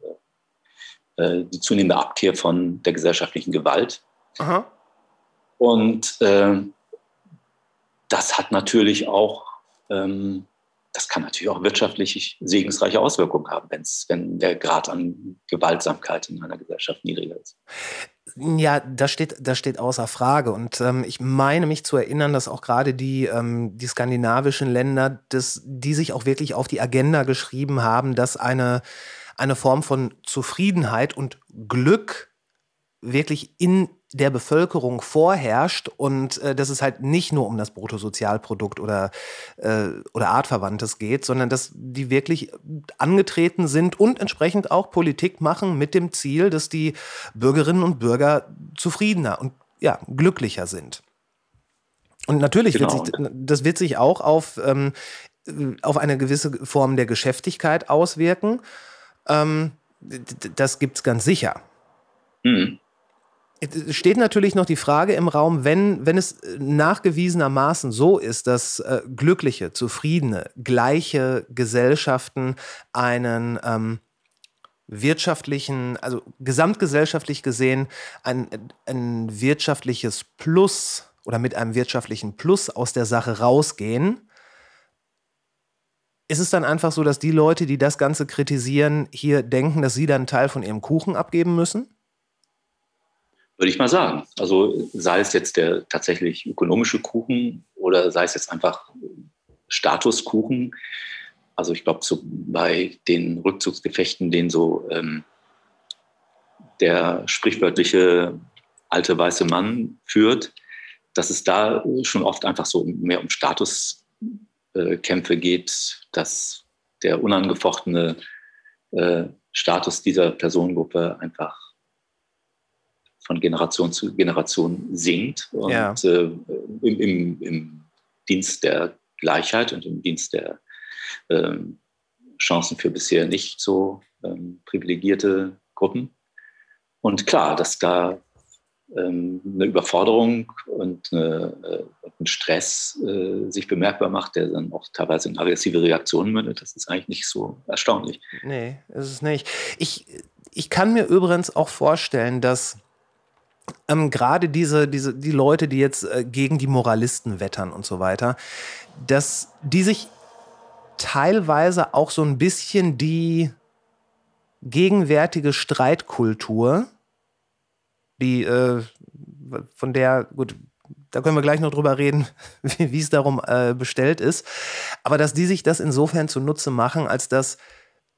äh, die zunehmende Abkehr von der gesellschaftlichen Gewalt. Aha. Und das hat natürlich auch, ähm, das kann natürlich auch wirtschaftlich segensreiche Auswirkungen haben, wenn's, wenn der Grad an Gewaltsamkeit in einer Gesellschaft niedriger ist. Ja, das steht, das steht außer Frage. Und ähm, ich meine mich zu erinnern, dass auch gerade die, ähm, die skandinavischen Länder, das, die sich auch wirklich auf die Agenda geschrieben haben, dass eine, eine Form von Zufriedenheit und Glück wirklich in der Bevölkerung vorherrscht und äh, dass es halt nicht nur um das Bruttosozialprodukt oder, äh, oder Artverwandtes geht, sondern dass die wirklich angetreten sind und entsprechend auch Politik machen mit dem Ziel, dass die Bürgerinnen und Bürger zufriedener und ja, glücklicher sind. Und natürlich genau. wird sich, das wird sich auch auf, ähm, auf eine gewisse Form der Geschäftigkeit auswirken. Ähm, das gibt es ganz sicher. Mhm. Es steht natürlich noch die Frage im Raum, wenn, wenn es nachgewiesenermaßen so ist, dass äh, glückliche, zufriedene, gleiche Gesellschaften einen ähm, wirtschaftlichen, also gesamtgesellschaftlich gesehen, ein, ein wirtschaftliches Plus oder mit einem wirtschaftlichen Plus aus der Sache rausgehen, ist es dann einfach so, dass die Leute, die das Ganze kritisieren, hier denken, dass sie dann einen Teil von ihrem Kuchen abgeben müssen? Würde ich mal sagen. Also sei es jetzt der tatsächlich ökonomische Kuchen oder sei es jetzt einfach Statuskuchen. Also ich glaube, so bei den Rückzugsgefechten, den so ähm, der sprichwörtliche alte weiße Mann führt, dass es da schon oft einfach so mehr um Statuskämpfe äh, geht, dass der unangefochtene äh, Status dieser Personengruppe einfach von Generation zu Generation sinkt und ja. äh, im, im, im, Dienst der Gleichheit und im Dienst der ähm, Chancen für bisher nicht so ähm, privilegierte Gruppen. Und klar, dass da ähm, eine Überforderung und eine, äh, ein Stress äh, sich bemerkbar macht, der dann auch teilweise in aggressive Reaktionen mündet, das ist eigentlich nicht so erstaunlich. Nee, ist es nicht. Ich, ich kann mir übrigens auch vorstellen, dass ähm, gerade diese, diese, die Leute, die jetzt äh, gegen die Moralisten wettern und so weiter, dass die sich teilweise auch so ein bisschen die gegenwärtige Streitkultur, die äh, von der, gut, da können wir gleich noch drüber reden, wie es darum äh, bestellt ist, aber dass die sich das insofern zunutze machen, als dass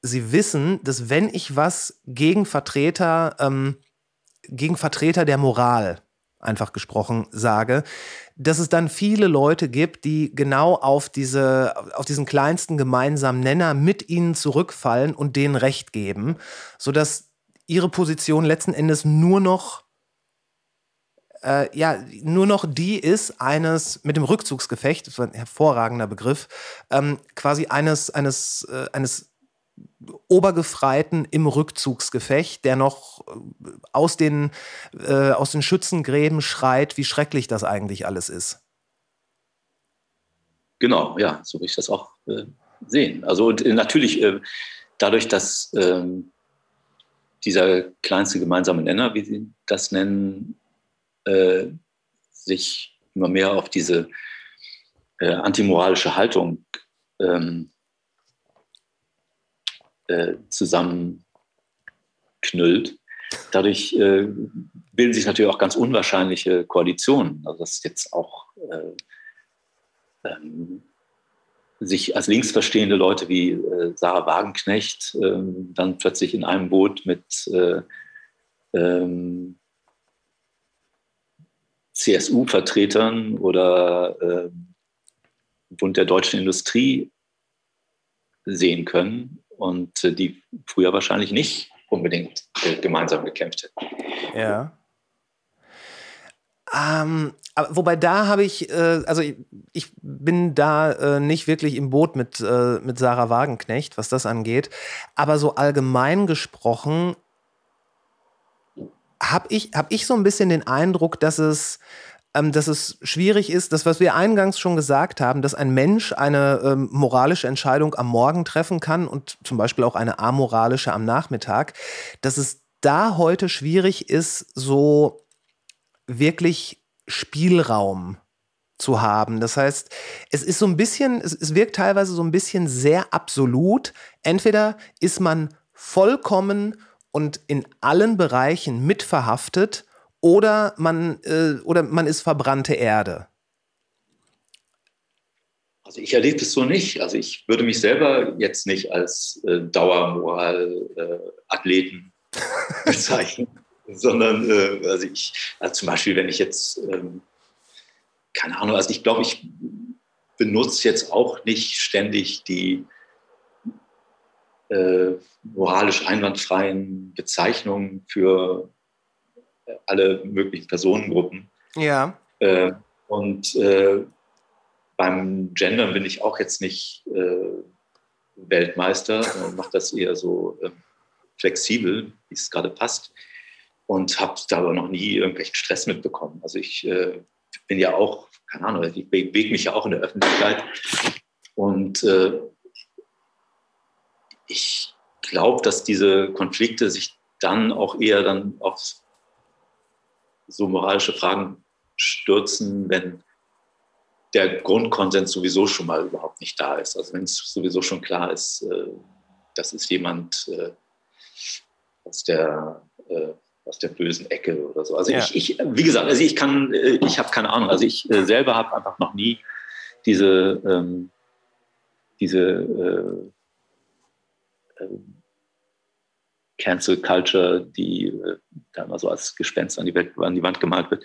sie wissen, dass wenn ich was gegen Vertreter ähm, gegen Vertreter der Moral einfach gesprochen sage, dass es dann viele Leute gibt, die genau auf diese, auf diesen kleinsten gemeinsamen Nenner mit ihnen zurückfallen und denen Recht geben, sodass ihre Position letzten Endes nur noch äh, ja, nur noch die ist eines, mit dem Rückzugsgefecht, das war ein hervorragender Begriff, ähm, quasi eines, eines, äh, eines Obergefreiten im Rückzugsgefecht, der noch äh, aus den, äh, aus den Schützengräben schreit, wie schrecklich das eigentlich alles ist. Genau, ja, so will ich das auch äh, sehen. Also und, äh, natürlich äh, dadurch, dass ähm, dieser kleinste gemeinsame Nenner, wie Sie das nennen, äh, sich immer mehr auf diese antimoralische Haltung ähm, äh, zusammenknüllt. Dadurch äh, bilden sich natürlich auch ganz unwahrscheinliche Koalitionen. Also dass jetzt auch äh, ähm, sich als linksverstehende Leute wie äh, Sarah Wagenknecht ähm, dann plötzlich in einem Boot mit äh, ähm, CSU-Vertretern oder äh, Bund der deutschen Industrie sehen können und äh, die früher wahrscheinlich nicht unbedingt äh, gemeinsam gekämpft hätten. Ja. Ähm, aber, wobei da habe ich, äh, also ich, ich, bin da äh, nicht wirklich im Boot mit, äh, mit Sarah Wagenknecht, was das angeht. Aber so allgemein gesprochen habe ich, hab ich so ein bisschen den Eindruck, dass es dass es schwierig ist, das, was wir eingangs schon gesagt haben, dass ein Mensch eine ähm, moralische Entscheidung am Morgen treffen kann und zum Beispiel auch eine amoralische am Nachmittag, dass es da heute schwierig ist, so wirklich Spielraum zu haben. Das heißt, es ist so ein bisschen, es, es wirkt teilweise so ein bisschen sehr absolut. Entweder ist man vollkommen und in allen Bereichen mitverhaftet oder man, äh, oder man ist verbrannte Erde. Also ich erlebe es so nicht. Also ich würde mich selber jetzt nicht als äh, Dauermoral-Athleten äh, bezeichnen, sondern äh, also ich, also zum Beispiel, wenn ich jetzt, ähm, keine Ahnung, also ich glaube, ich benutze jetzt auch nicht ständig die äh, moralisch einwandfreien Bezeichnungen für alle möglichen Personengruppen. Ja. Äh, und äh, beim Gendern bin ich auch jetzt nicht äh, Weltmeister und mache das eher so ähm, flexibel, wie es gerade passt. Und habe da aber noch nie irgendwelchen Stress mitbekommen. Also ich äh, bin ja auch, keine Ahnung, ich bewege mich ja auch in der Öffentlichkeit. Und äh, ich glaube, dass diese Konflikte sich dann auch eher dann auf so moralische Fragen stürzen, wenn der Grundkonsens sowieso schon mal überhaupt nicht da ist. Also wenn es sowieso schon klar ist, äh, das ist jemand äh, aus der äh, aus der bösen Ecke oder so. Also ja. ich, ich, wie gesagt, also ich kann, ich habe keine Ahnung. Also ich selber habe einfach noch nie diese ähm, diese äh, Cancel Culture, die äh, da immer so als Gespenst an die, Welt, an die Wand gemalt wird,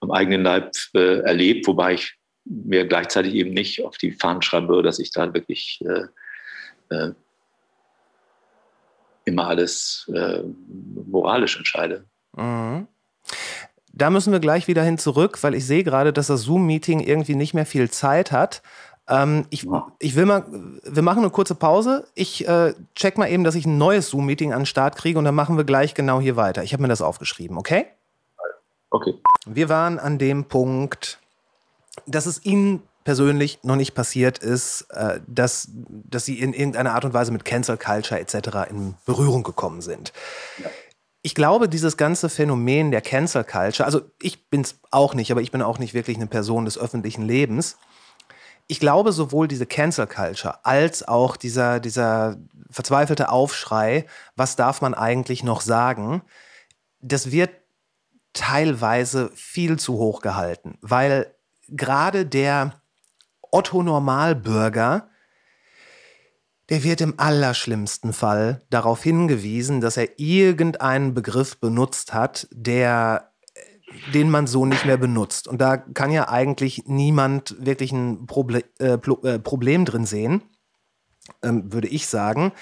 am eigenen Leib äh, erlebt, wobei ich mir gleichzeitig eben nicht auf die Fahnen schreibe, dass ich da wirklich äh, äh, immer alles äh, moralisch entscheide. Mhm. Da müssen wir gleich wieder hin zurück, weil ich sehe gerade, dass das Zoom-Meeting irgendwie nicht mehr viel Zeit hat. Ähm, ich, ich will mal, wir machen eine kurze Pause. Ich äh, check mal eben, dass ich ein neues Zoom-Meeting an den Start kriege und dann machen wir gleich genau hier weiter. Ich habe mir das aufgeschrieben, okay? Okay. Wir waren an dem Punkt, dass es Ihnen persönlich noch nicht passiert ist, äh, dass, dass Sie in irgendeiner Art und Weise mit Cancel Culture etc. in Berührung gekommen sind. Ja. Ich glaube, dieses ganze Phänomen der Cancel Culture, also ich bin es auch nicht, aber ich bin auch nicht wirklich eine Person des öffentlichen Lebens ich glaube, sowohl diese Cancel Culture als auch dieser, dieser verzweifelte Aufschrei, was darf man eigentlich noch sagen, das wird teilweise viel zu hoch gehalten, weil gerade der Otto Normalbürger, der wird im allerschlimmsten Fall darauf hingewiesen, dass er irgendeinen Begriff benutzt hat, der den man so nicht mehr benutzt. Und da kann ja eigentlich niemand wirklich ein Proble äh, äh, Problem drin sehen, ähm, würde ich sagen.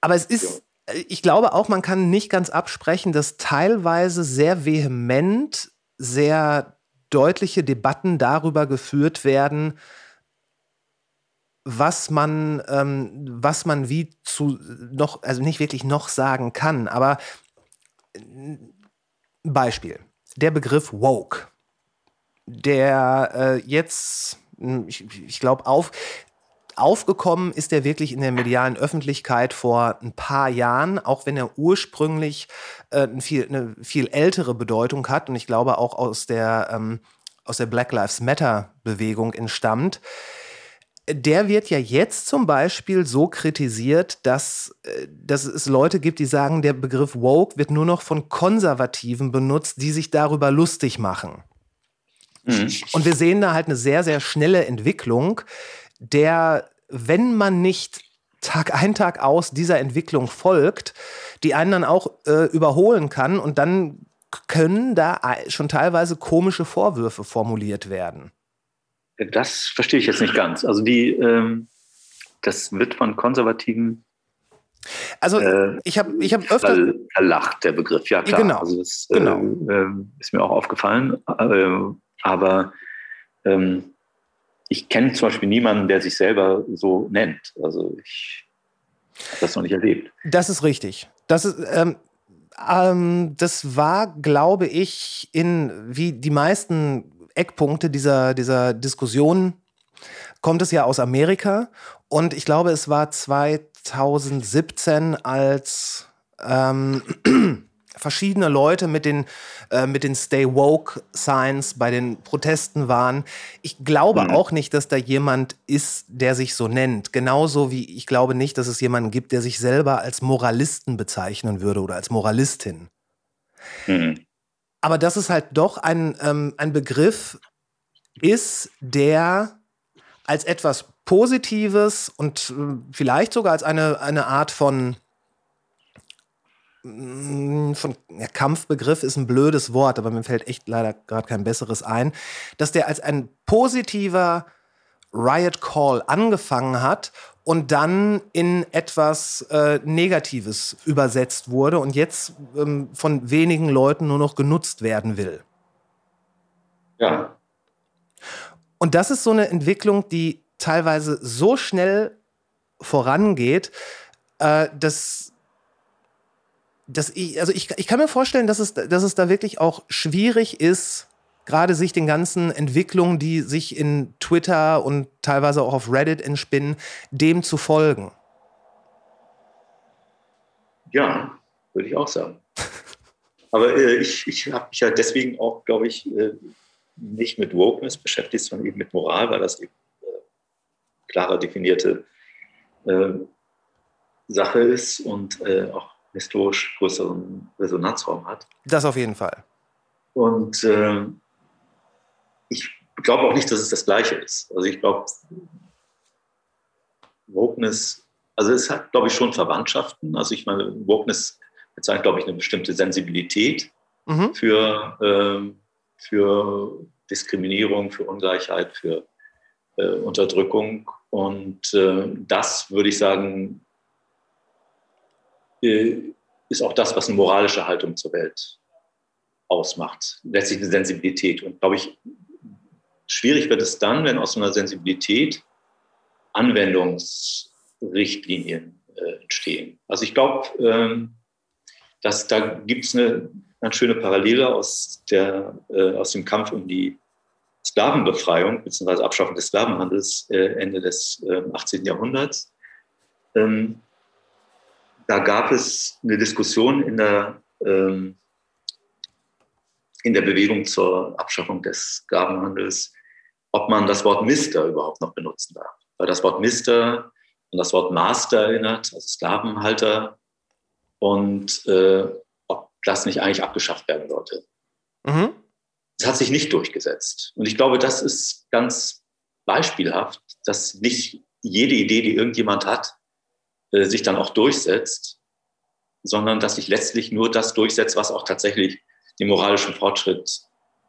Aber es ist, ich glaube auch, man kann nicht ganz absprechen, dass teilweise sehr vehement, sehr deutliche Debatten darüber geführt werden, was man, ähm, was man wie zu noch, also nicht wirklich noch sagen kann, aber Beispiel. Der Begriff woke, der äh, jetzt, hm, ich, ich glaube, auf, aufgekommen ist er wirklich in der medialen Öffentlichkeit vor ein paar Jahren, auch wenn er ursprünglich äh, eine, viel, eine viel ältere Bedeutung hat und ich glaube auch aus der, ähm, aus der Black Lives Matter Bewegung entstammt der wird ja jetzt zum Beispiel so kritisiert, dass, äh, dass es Leute gibt, die sagen, der Begriff woke wird nur noch von Konservativen benutzt, die sich darüber lustig machen. Mhm. Und wir sehen da halt eine sehr, sehr schnelle Entwicklung, der, wenn man nicht Tag ein, Tag aus dieser Entwicklung folgt, die einen dann auch äh, überholen kann und dann können da schon teilweise komische Vorwürfe formuliert werden. Das verstehe ich jetzt nicht ganz. Also die, ähm, das wird von Konservativen also äh, ich habe ich hab öfter verlacht der Begriff, ja klar. Genau. Also das genau. äh, ist mir auch aufgefallen. Äh, aber ähm, ich kenne zum Beispiel niemanden, der sich selber so nennt. Also ich habe das noch nicht erlebt. Das ist richtig. Das ist ähm, ähm, das war, glaube ich, in wie die meisten Eckpunkte dieser, dieser Diskussion kommt es ja aus Amerika. Und ich glaube, es war 2017, als ähm, verschiedene Leute mit den, äh, mit den Stay Woke Signs bei den Protesten waren. Ich glaube mhm. auch nicht, dass da jemand ist, der sich so nennt. Genauso wie ich glaube nicht, dass es jemanden gibt, der sich selber als Moralisten bezeichnen würde oder als Moralistin. Mhm. Aber dass es halt doch ein, ähm, ein Begriff ist, der als etwas Positives und äh, vielleicht sogar als eine, eine Art von mm, von ja, Kampfbegriff ist ein blödes Wort, aber mir fällt echt leider gerade kein besseres ein, dass der als ein positiver Riot Call angefangen hat und dann in etwas äh, Negatives übersetzt wurde und jetzt ähm, von wenigen Leuten nur noch genutzt werden will. Ja. Und das ist so eine Entwicklung, die teilweise so schnell vorangeht, äh, dass, dass ich, also ich, ich kann mir vorstellen, dass es, dass es da wirklich auch schwierig ist, gerade sich den ganzen Entwicklungen, die sich in Twitter und teilweise auch auf Reddit entspinnen, dem zu folgen. Ja, würde ich auch sagen. Aber äh, ich, ich habe mich ja deswegen auch, glaube ich, äh, nicht mit Wokeness beschäftigt, sondern eben mit Moral, weil das eben äh, klarer definierte äh, Sache ist und äh, auch historisch größeren Resonanzraum hat. Das auf jeden Fall. Und äh, ich glaube auch nicht, dass es das Gleiche ist. Also ich glaube, Wokeness, also es hat, glaube ich, schon Verwandtschaften. Also ich meine, Wokeness bezeichnet, glaube ich, eine bestimmte Sensibilität mhm. für ähm, für Diskriminierung, für Ungleichheit, für äh, Unterdrückung. Und äh, das, würde ich sagen, äh, ist auch das, was eine moralische Haltung zur Welt ausmacht. Letztlich eine Sensibilität. Und glaube ich, schwierig wird es dann, wenn aus einer Sensibilität Anwendungsrichtlinien äh, entstehen. Also ich glaube, ähm, dass da gibt es eine ganz schöne Parallele aus, der, äh, aus dem Kampf um die Sklavenbefreiung bzw. Abschaffung des Sklavenhandels äh, Ende des äh, 18. Jahrhunderts. Ähm, da gab es eine Diskussion in der, ähm, in der Bewegung zur Abschaffung des Sklavenhandels, ob man das Wort Mister überhaupt noch benutzen darf. Weil das Wort Mister an das Wort Master erinnert, also Sklavenhalter. Und äh, das nicht eigentlich abgeschafft werden sollte. Mhm. Das hat sich nicht durchgesetzt. Und ich glaube, das ist ganz beispielhaft, dass nicht jede Idee, die irgendjemand hat, äh, sich dann auch durchsetzt, sondern dass sich letztlich nur das durchsetzt, was auch tatsächlich den moralischen Fortschritt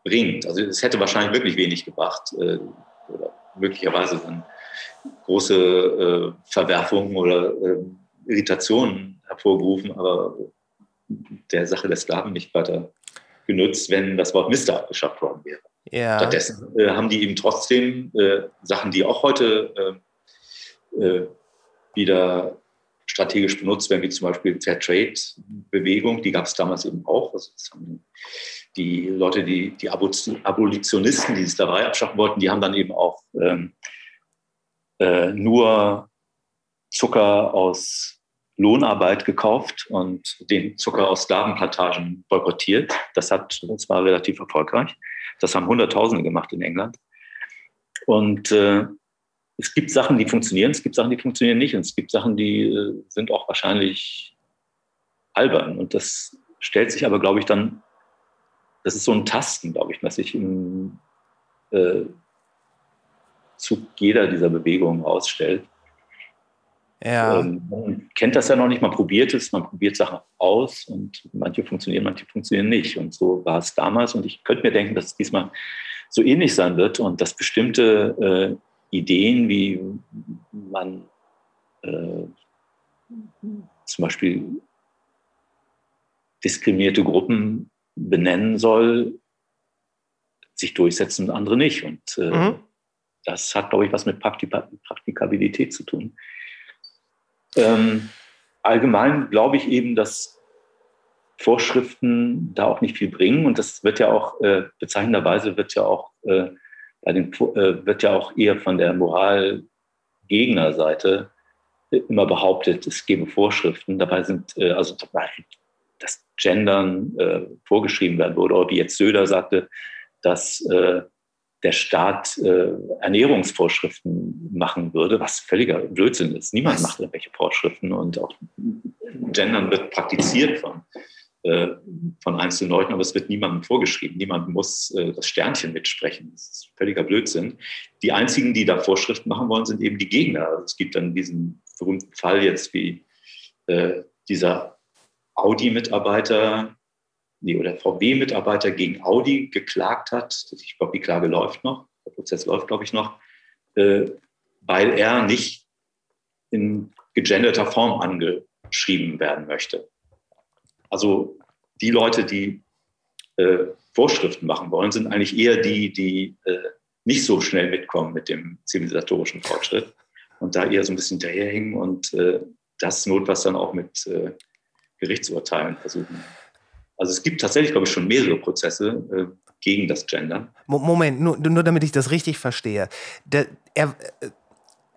bringt. Also es hätte wahrscheinlich wirklich wenig gebracht äh, oder möglicherweise dann große äh, Verwerfungen oder Irritationen hervorgerufen, aber der Sache der Sklaven nicht weiter genutzt, wenn das Wort Mister abgeschafft worden wäre. Ja. Stattdessen äh, haben die eben trotzdem äh, Sachen, die auch heute äh, äh wieder strategisch benutzt werden, wie zum Beispiel Fair Trade-Bewegung, die gab es damals eben auch. Also die Leute, die, die Abolitionisten, die die Sklaverei abschaffen wollten, die haben dann eben auch ähm, äh, nur Zucker aus Lohnarbeit gekauft und den Zucker aus Sklavenplantagen boykottiert. Das, hat, das war relativ erfolgreich. Das haben Hunderttausende gemacht in England. Und äh, es gibt Sachen, die funktionieren, es gibt Sachen, die funktionieren nicht. Und es gibt Sachen, die äh, sind auch wahrscheinlich albern. Und das stellt sich aber, glaube ich, dann, das ist so ein Tasten, glaube ich, was sich im äh, Zug jeder dieser Bewegungen ausstellt. Ja. Ähm, man kennt das ja noch nicht, man probiert es, man probiert Sachen aus und manche funktionieren, manche funktionieren nicht. Und so war es damals und ich könnte mir denken, dass es diesmal so ähnlich sein wird und dass bestimmte äh, Ideen, wie man äh, zum Beispiel diskriminierte Gruppen benennen soll, sich durchsetzen und andere nicht. Und äh, mhm. das hat, glaube ich, was mit Praktikabilität zu tun. Ähm, allgemein glaube ich eben, dass Vorschriften da auch nicht viel bringen. Und das wird ja auch, äh, bezeichnenderweise wird ja auch, äh, bei den, äh, wird ja auch eher von der Moralgegnerseite immer behauptet, es gebe Vorschriften. Dabei sind, äh, also dabei, dass Gendern äh, vorgeschrieben werden würde, oder wie jetzt Söder sagte, dass äh, der Staat äh, Ernährungsvorschriften machen würde, was völliger Blödsinn ist. Niemand macht irgendwelche Vorschriften und auch Gendern wird praktiziert von, von einzelnen Leuten, aber es wird niemandem vorgeschrieben. Niemand muss äh, das Sternchen mitsprechen. Das ist völliger Blödsinn. Die einzigen, die da Vorschriften machen wollen, sind eben die Gegner. Also es gibt dann diesen berühmten Fall jetzt wie äh, dieser Audi-Mitarbeiter, nee, oder VW-Mitarbeiter gegen Audi geklagt hat. Ich glaube, die Klage läuft noch, der Prozess läuft, glaube ich, noch, äh, weil er nicht in gegenderter Form angeschrieben werden möchte. Also die Leute, die äh, Vorschriften machen wollen, sind eigentlich eher die, die äh, nicht so schnell mitkommen mit dem zivilisatorischen Fortschritt und da eher so ein bisschen hinterherhängen und äh, das notfalls dann auch mit äh, Gerichtsurteilen versuchen also es gibt tatsächlich, glaube ich, schon mehrere Prozesse äh, gegen das Gendern. Moment, nur, nur damit ich das richtig verstehe. Der, er, äh,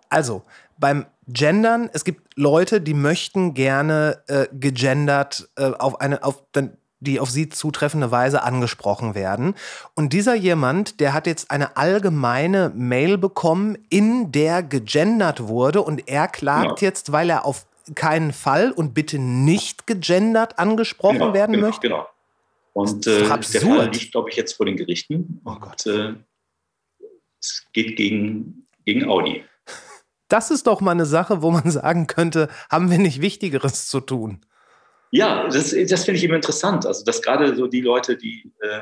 also beim Gendern, es gibt Leute, die möchten gerne äh, gegendert äh, auf eine, auf, die auf sie zutreffende Weise angesprochen werden. Und dieser jemand, der hat jetzt eine allgemeine Mail bekommen, in der gegendert wurde und er klagt ja. jetzt, weil er auf keinen Fall und bitte nicht gegendert angesprochen genau, werden genau, möchte? Genau. Und äh, der Fall liegt, glaube ich, jetzt vor den Gerichten. Oh Gott. Und, äh, es geht gegen, gegen Audi. Das ist doch mal eine Sache, wo man sagen könnte, haben wir nicht Wichtigeres zu tun? Ja, das, das finde ich eben interessant. Also, dass gerade so die Leute, die äh,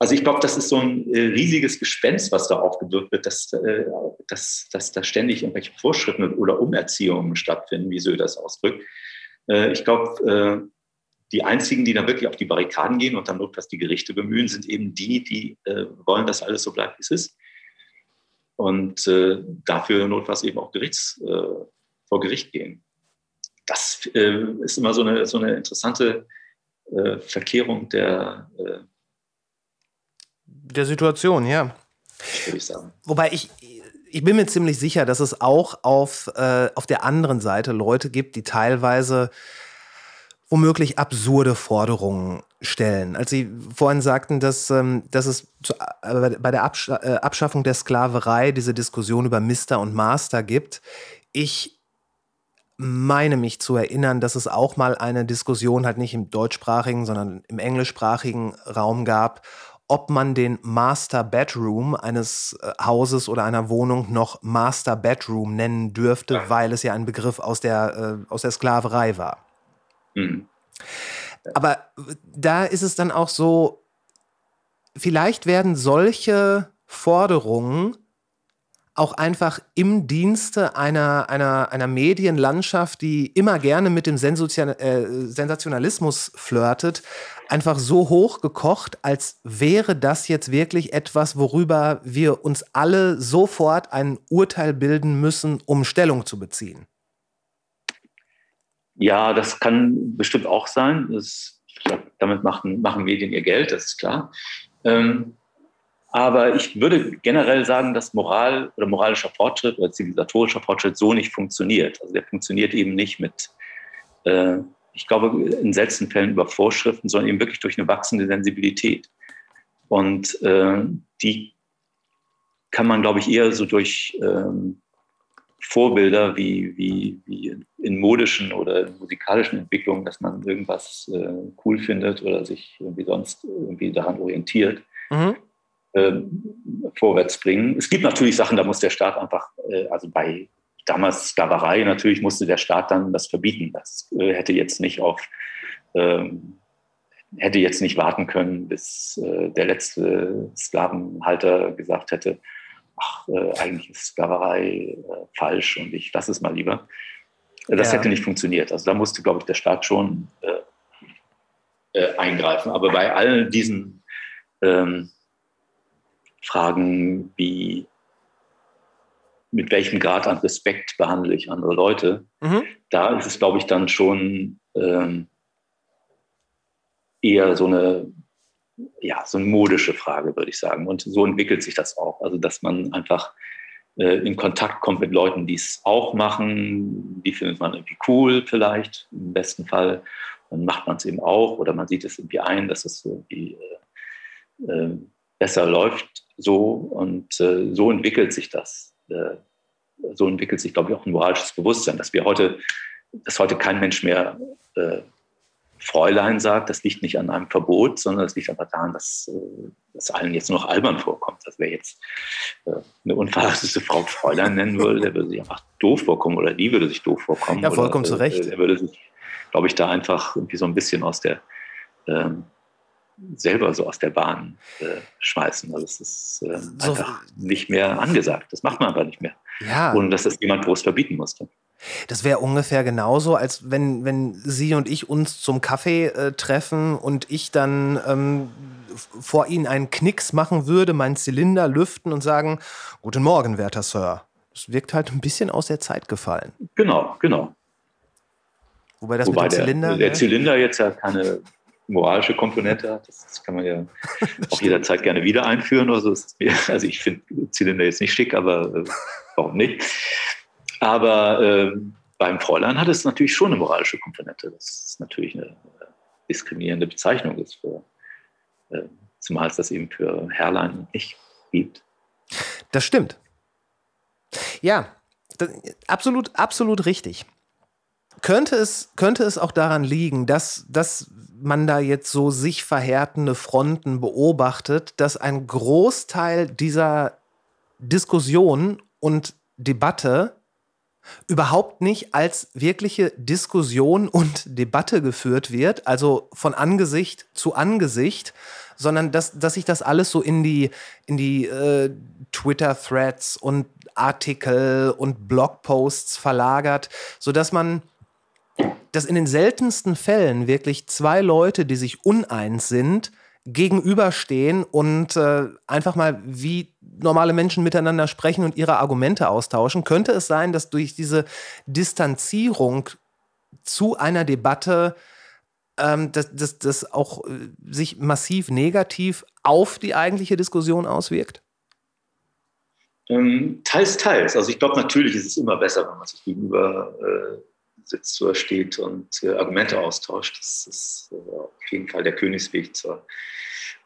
also ich glaube, das ist so ein äh, riesiges Gespenst, was da aufgewirkt wird, dass, äh, dass, dass da ständig irgendwelche Vorschriften oder Umerziehungen stattfinden, wie Söder das ausdrückt. Äh, ich glaube, äh, die einzigen, die da wirklich auf die Barrikaden gehen und dann notfalls die Gerichte bemühen, sind eben die, die äh, wollen, dass alles so bleibt, wie es ist. Und äh, dafür notfalls eben auch Gerichts, vor Gericht gehen. Das ist immer so eine, so eine interessante Verkehrung der der Situation, ja. Würde ich sagen. Wobei ich, ich bin mir ziemlich sicher, dass es auch auf, äh, auf der anderen Seite Leute gibt, die teilweise womöglich absurde Forderungen stellen. Als Sie vorhin sagten, dass, ähm, dass es zu, äh, bei der Absch äh, Abschaffung der Sklaverei diese Diskussion über Mister und Master gibt, ich meine mich zu erinnern, dass es auch mal eine Diskussion halt nicht im deutschsprachigen, sondern im englischsprachigen Raum gab, ob man den Master Bedroom eines äh, Hauses oder einer Wohnung noch Master Bedroom nennen dürfte, weil es ja ein Begriff aus der, äh, aus der Sklaverei war. Mhm. Aber da ist es dann auch so, vielleicht werden solche Forderungen auch einfach im Dienste einer, einer, einer Medienlandschaft, die immer gerne mit dem äh, Sensationalismus flirtet, einfach so hoch gekocht, als wäre das jetzt wirklich etwas, worüber wir uns alle sofort ein Urteil bilden müssen, um Stellung zu beziehen. Ja, das kann bestimmt auch sein. Das, damit machen, machen Medien ihr Geld, das ist klar. Ähm, aber ich würde generell sagen, dass Moral oder moralischer Fortschritt oder zivilisatorischer Fortschritt so nicht funktioniert. Also der funktioniert eben nicht mit, äh, ich glaube, in seltenen Fällen über Vorschriften, sondern eben wirklich durch eine wachsende Sensibilität. Und äh, die kann man, glaube ich, eher so durch ähm, Vorbilder wie, wie, wie in modischen oder musikalischen Entwicklungen, dass man irgendwas äh, cool findet oder sich irgendwie sonst irgendwie daran orientiert. Mhm äh, vorwärts bringen. Es gibt natürlich Sachen, da muss der Staat einfach, äh, also bei damals Sklaverei natürlich musste der Staat dann das verbieten. Das äh, hätte jetzt nicht auf, ähm, hätte jetzt nicht warten können, bis äh, der letzte Sklavenhalter gesagt hätte, ach, äh, eigentlich ist Sklaverei äh, falsch und ich lasse es mal lieber. Das ja. hätte nicht funktioniert. Also da musste, glaube ich, der Staat schon eingreifen. Aber bei all diesen ähm, Fragen wie, mit welchem Grad an Respekt behandle ich andere Leute, mhm. da ist es, glaube ich, dann schon ähm, eher so eine, ja, so eine modische Frage, würde ich sagen. Und so entwickelt sich das auch. Also, dass man einfach äh, in Kontakt kommt mit Leuten, die es auch machen. Die findet man irgendwie cool, vielleicht im besten Fall. Dann macht man es eben auch oder man sieht es irgendwie ein, dass es irgendwie äh, äh, besser läuft so. Und äh, so entwickelt sich das. Äh, so entwickelt sich, glaube ich, auch ein moralisches Bewusstsein, dass wir heute, dass heute kein Mensch mehr äh, Fräulein sagt, das liegt nicht an einem Verbot, sondern es liegt einfach daran, dass äh, das allen jetzt nur noch albern vorkommt. Dass wer jetzt äh, eine unverheiratete Frau Fräulein nennen würde, der würde sich einfach doof vorkommen oder die würde sich doof vorkommen. Ja, vollkommen oder, zu Recht. Er würde sich, glaube ich, da einfach irgendwie so ein bisschen aus der ähm, selber so aus der Bahn äh, schmeißen. Also es ist äh, so, einfach nicht mehr angesagt. Das macht man aber nicht mehr. Ja. Ohne dass das jemand groß verbieten musste. Das wäre ungefähr genauso, als wenn, wenn Sie und ich uns zum Kaffee äh, treffen und ich dann ähm, vor Ihnen einen Knicks machen würde, meinen Zylinder lüften und sagen, Guten Morgen, werter Sir. Das wirkt halt ein bisschen aus der Zeit gefallen. Genau, genau. Wobei das Wobei mit dem der, Zylinder. Der ne? Zylinder jetzt ja keine moralische Komponente hat. Das, das kann man ja auch jederzeit gerne wieder einführen. Also, also ich finde Zylinder jetzt nicht schick, aber äh, warum nicht? Aber äh, beim Fräulein hat es natürlich schon eine moralische Komponente. Das ist natürlich eine äh, diskriminierende Bezeichnung ist für, äh, zumal es das eben für Herrlein nicht gibt. Das stimmt. Ja, das, absolut, absolut richtig. Könnte es, könnte es auch daran liegen, dass, dass man da jetzt so sich verhärtende Fronten beobachtet, dass ein Großteil dieser Diskussion und Debatte überhaupt nicht als wirkliche Diskussion und Debatte geführt wird, also von Angesicht zu Angesicht, sondern dass, dass sich das alles so in die, in die äh, Twitter-Threads und Artikel und Blogposts verlagert, sodass man dass in den seltensten Fällen wirklich zwei Leute, die sich uneins sind, gegenüberstehen und äh, einfach mal wie normale Menschen miteinander sprechen und ihre Argumente austauschen, könnte es sein, dass durch diese Distanzierung zu einer Debatte ähm, dass das, das auch äh, sich massiv negativ auf die eigentliche Diskussion auswirkt? Ähm, teils, teils. Also ich glaube, natürlich ist es immer besser, wenn man sich gegenüber äh, sitzt oder steht und äh, Argumente austauscht. Das ist äh, auf jeden Fall der Königsweg zur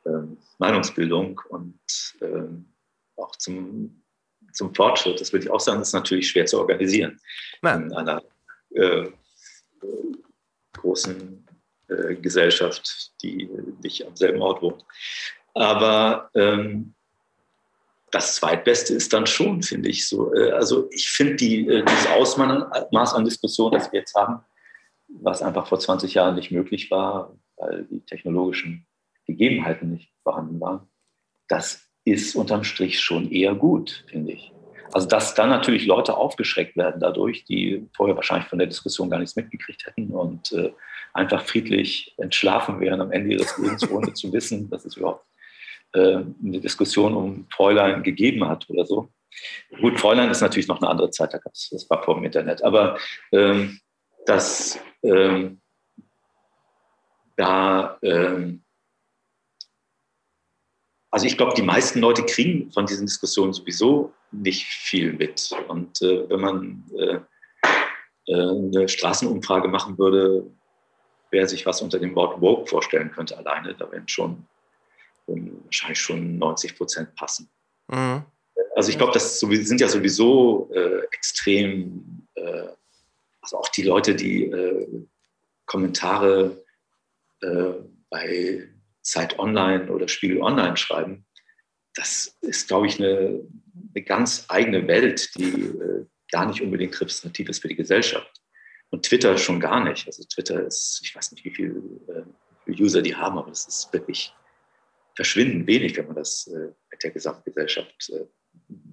ähm, Meinungsbildung und ähm, auch zum, zum Fortschritt. Das würde ich auch sagen, das ist natürlich schwer zu organisieren Ja. in einer äh, großen äh, Gesellschaft, die nicht am selben Ort wohnt. Aber ähm, das Zweitbeste ist dann schon, finde ich so. Äh, also ich finde die, äh, dieses Ausmaß an Diskussion, das wir jetzt haben, was einfach vor 20 Jahren nicht möglich war, weil die technologischen Gegebenheiten nicht vorhanden waren, das ist unterm Strich schon eher gut, finde ich. Also dass dann natürlich Leute aufgeschreckt werden dadurch, die vorher wahrscheinlich von der Diskussion gar nichts mitgekriegt hätten und äh, einfach friedlich entschlafen wären am Ende ihres Lebens, ohne zu wissen, dass es überhaupt eine Diskussion um Fräulein gegeben hat oder so. Gut, Fräulein ist natürlich noch eine andere Zeit, da gab's, das war vor dem Internet, aber ähm, das ähm, da ähm, also ich glaube, die meisten Leute kriegen von diesen Diskussionen sowieso nicht viel mit. Und äh, wenn man äh, äh, eine Straßenumfrage machen würde, wer sich was unter dem Wort Woke vorstellen könnte alleine, da wären schon wahrscheinlich schon 90 Prozent passen. Mhm. Also ich glaube, das sind ja sowieso äh, extrem, äh, also auch die Leute, die äh, Kommentare äh, bei Zeit Online oder Spiegel Online schreiben, das ist, glaube ich, eine, eine ganz eigene Welt, die äh, gar nicht unbedingt repräsentativ ist für die Gesellschaft. Und Twitter schon gar nicht. Also Twitter ist, ich weiß nicht, wie viele äh, User die haben, aber es ist wirklich verschwindend wenig, wenn man das äh, mit der Gesamtgesellschaft äh,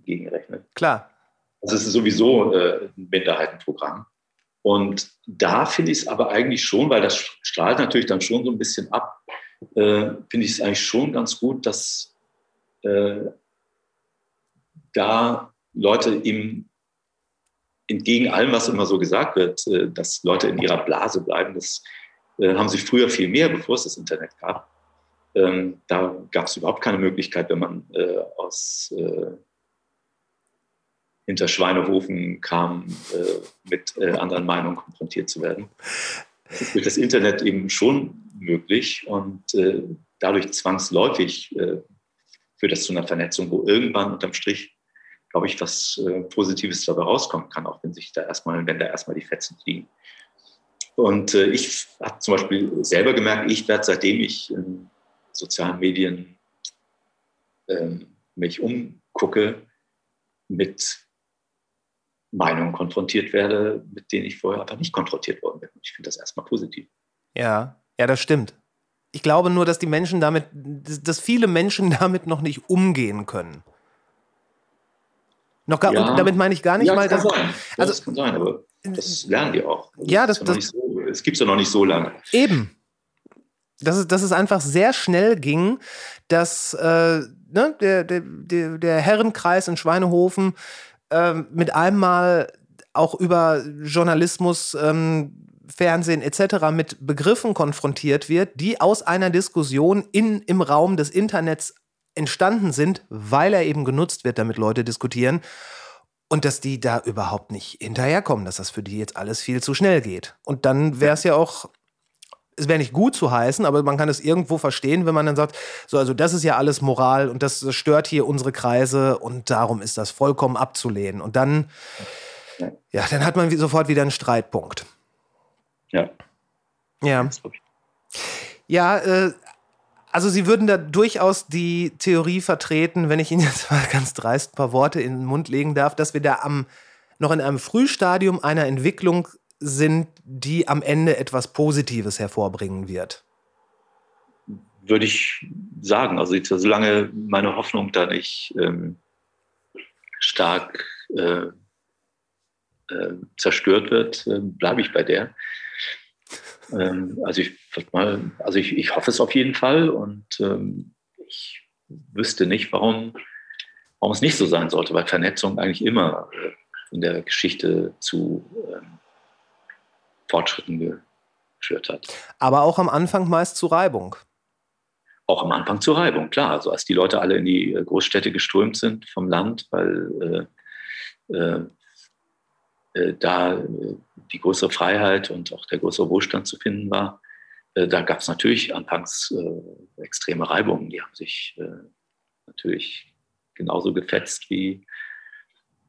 gegenrechnet. Klar. Also es ist sowieso äh, ein Minderheitenprogramm. Und da finde ich es aber eigentlich schon, weil das strahlt natürlich dann schon so ein bisschen ab, äh, finde ich es eigentlich schon ganz gut, dass äh, da Leute im, entgegen allem, was immer so gesagt wird, äh, dass Leute in ihrer Blase bleiben, das haben sich früher viel mehr, bevor es das Internet gab. Ähm, da gab es überhaupt keine Möglichkeit, wenn man äh, aus äh, hinter Schweinehofen kam, äh, mit äh, anderen Meinungen konfrontiert zu werden. Das ist durch das Internet eben schon möglich und äh, dadurch zwangsläufig führt das zu einer Vernetzung, wo irgendwann unterm Strich, glaube ich, was Positives dabei rauskommen kann, auch wenn sich da erstmal, wenn da erstmal die Fetzen fliegen. Und ich habe zum Beispiel selber gemerkt, ich werde seitdem ich in sozialen Medien ähm, mich umgucke, mit Meinungen konfrontiert werde, mit denen ich vorher einfach nicht konfrontiert worden bin. Ich finde das erstmal positiv. Ja, ja, das stimmt. Ich glaube nur, dass die Menschen damit, dass viele Menschen damit noch nicht umgehen können. Noch gar, ja. damit meine ich gar nicht ja, mal, das dass. Kann sein. Also, das kann sein, aber das lernen die auch. Also ja, das, das, das so, es gibt es ja noch nicht so lange. Eben. Dass es, dass es einfach sehr schnell ging, dass äh, ne, der, der, der Herrenkreis in Schweinehofen ähm, mit einmal auch über Journalismus, ähm, Fernsehen etc. mit Begriffen konfrontiert wird, die aus einer Diskussion in, im Raum des Internets entstanden sind, weil er eben genutzt wird, damit Leute diskutieren. Und dass die da überhaupt nicht hinterherkommen, dass das für die jetzt alles viel zu schnell geht. Und dann wäre es ja auch es wäre nicht gut zu heißen, aber man kann es irgendwo verstehen, wenn man dann sagt, so, also das ist ja alles Moral und das stört hier unsere Kreise und darum ist das vollkommen abzulehnen. Und dann, ja, dann hat man sofort wieder einen Streitpunkt. Ja. Ja. Ja, äh, also Sie würden da durchaus die Theorie vertreten, wenn ich Ihnen jetzt mal ganz dreist ein paar Worte in den Mund legen darf, dass wir da am noch in einem Frühstadium einer Entwicklung sind, die am Ende etwas Positives hervorbringen wird? Würde ich sagen. Also solange meine Hoffnung da nicht ähm, stark äh, äh, zerstört wird, äh, bleibe ich bei der. Ähm, also ich, mal, also ich, ich hoffe es auf jeden Fall und ähm, ich wüsste nicht, warum, warum es nicht so sein sollte, weil Vernetzung eigentlich immer äh, in der Geschichte zu ähm, Fortschritten geführt hat. Aber auch am Anfang meist zu Reibung. Auch am Anfang zu Reibung, klar. Also als die Leute alle in die äh, Großstädte geströmt sind vom Land, weil äh, äh, äh da äh, die größere Freiheit und auch der größere Wohlstand zu finden war, äh, da gab es natürlich anfangs extreme Reibungen. Die haben sich natürlich genauso gefetzt, wie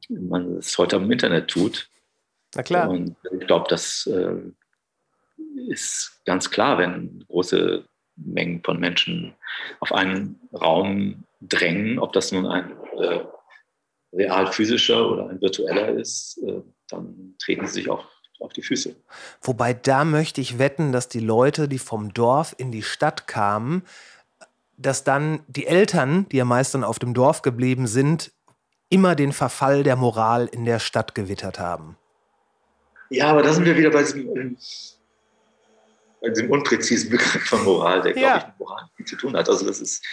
man es heute am Internet tut. Na klar. Und ich glaube, das äh, ist ganz klar, wenn große Mengen von Menschen auf einen Raum drängen, ob das nun ein äh, real physischer oder ein virtueller ist, äh, dann treten sie sich auch auf die Füße. Wobei da möchte ich wetten, dass die Leute, die vom Dorf in die Stadt kamen, dass dann die Eltern, die ja meist dann auf dem Dorf geblieben sind, immer den Verfall der Moral in der Stadt gewittert haben. Ja, aber da sind wir wieder bei diesem, bei diesem unpräzisen Begriff von Moral, der, glaube ich, mit Moral viel zu tun hat. Also das ist,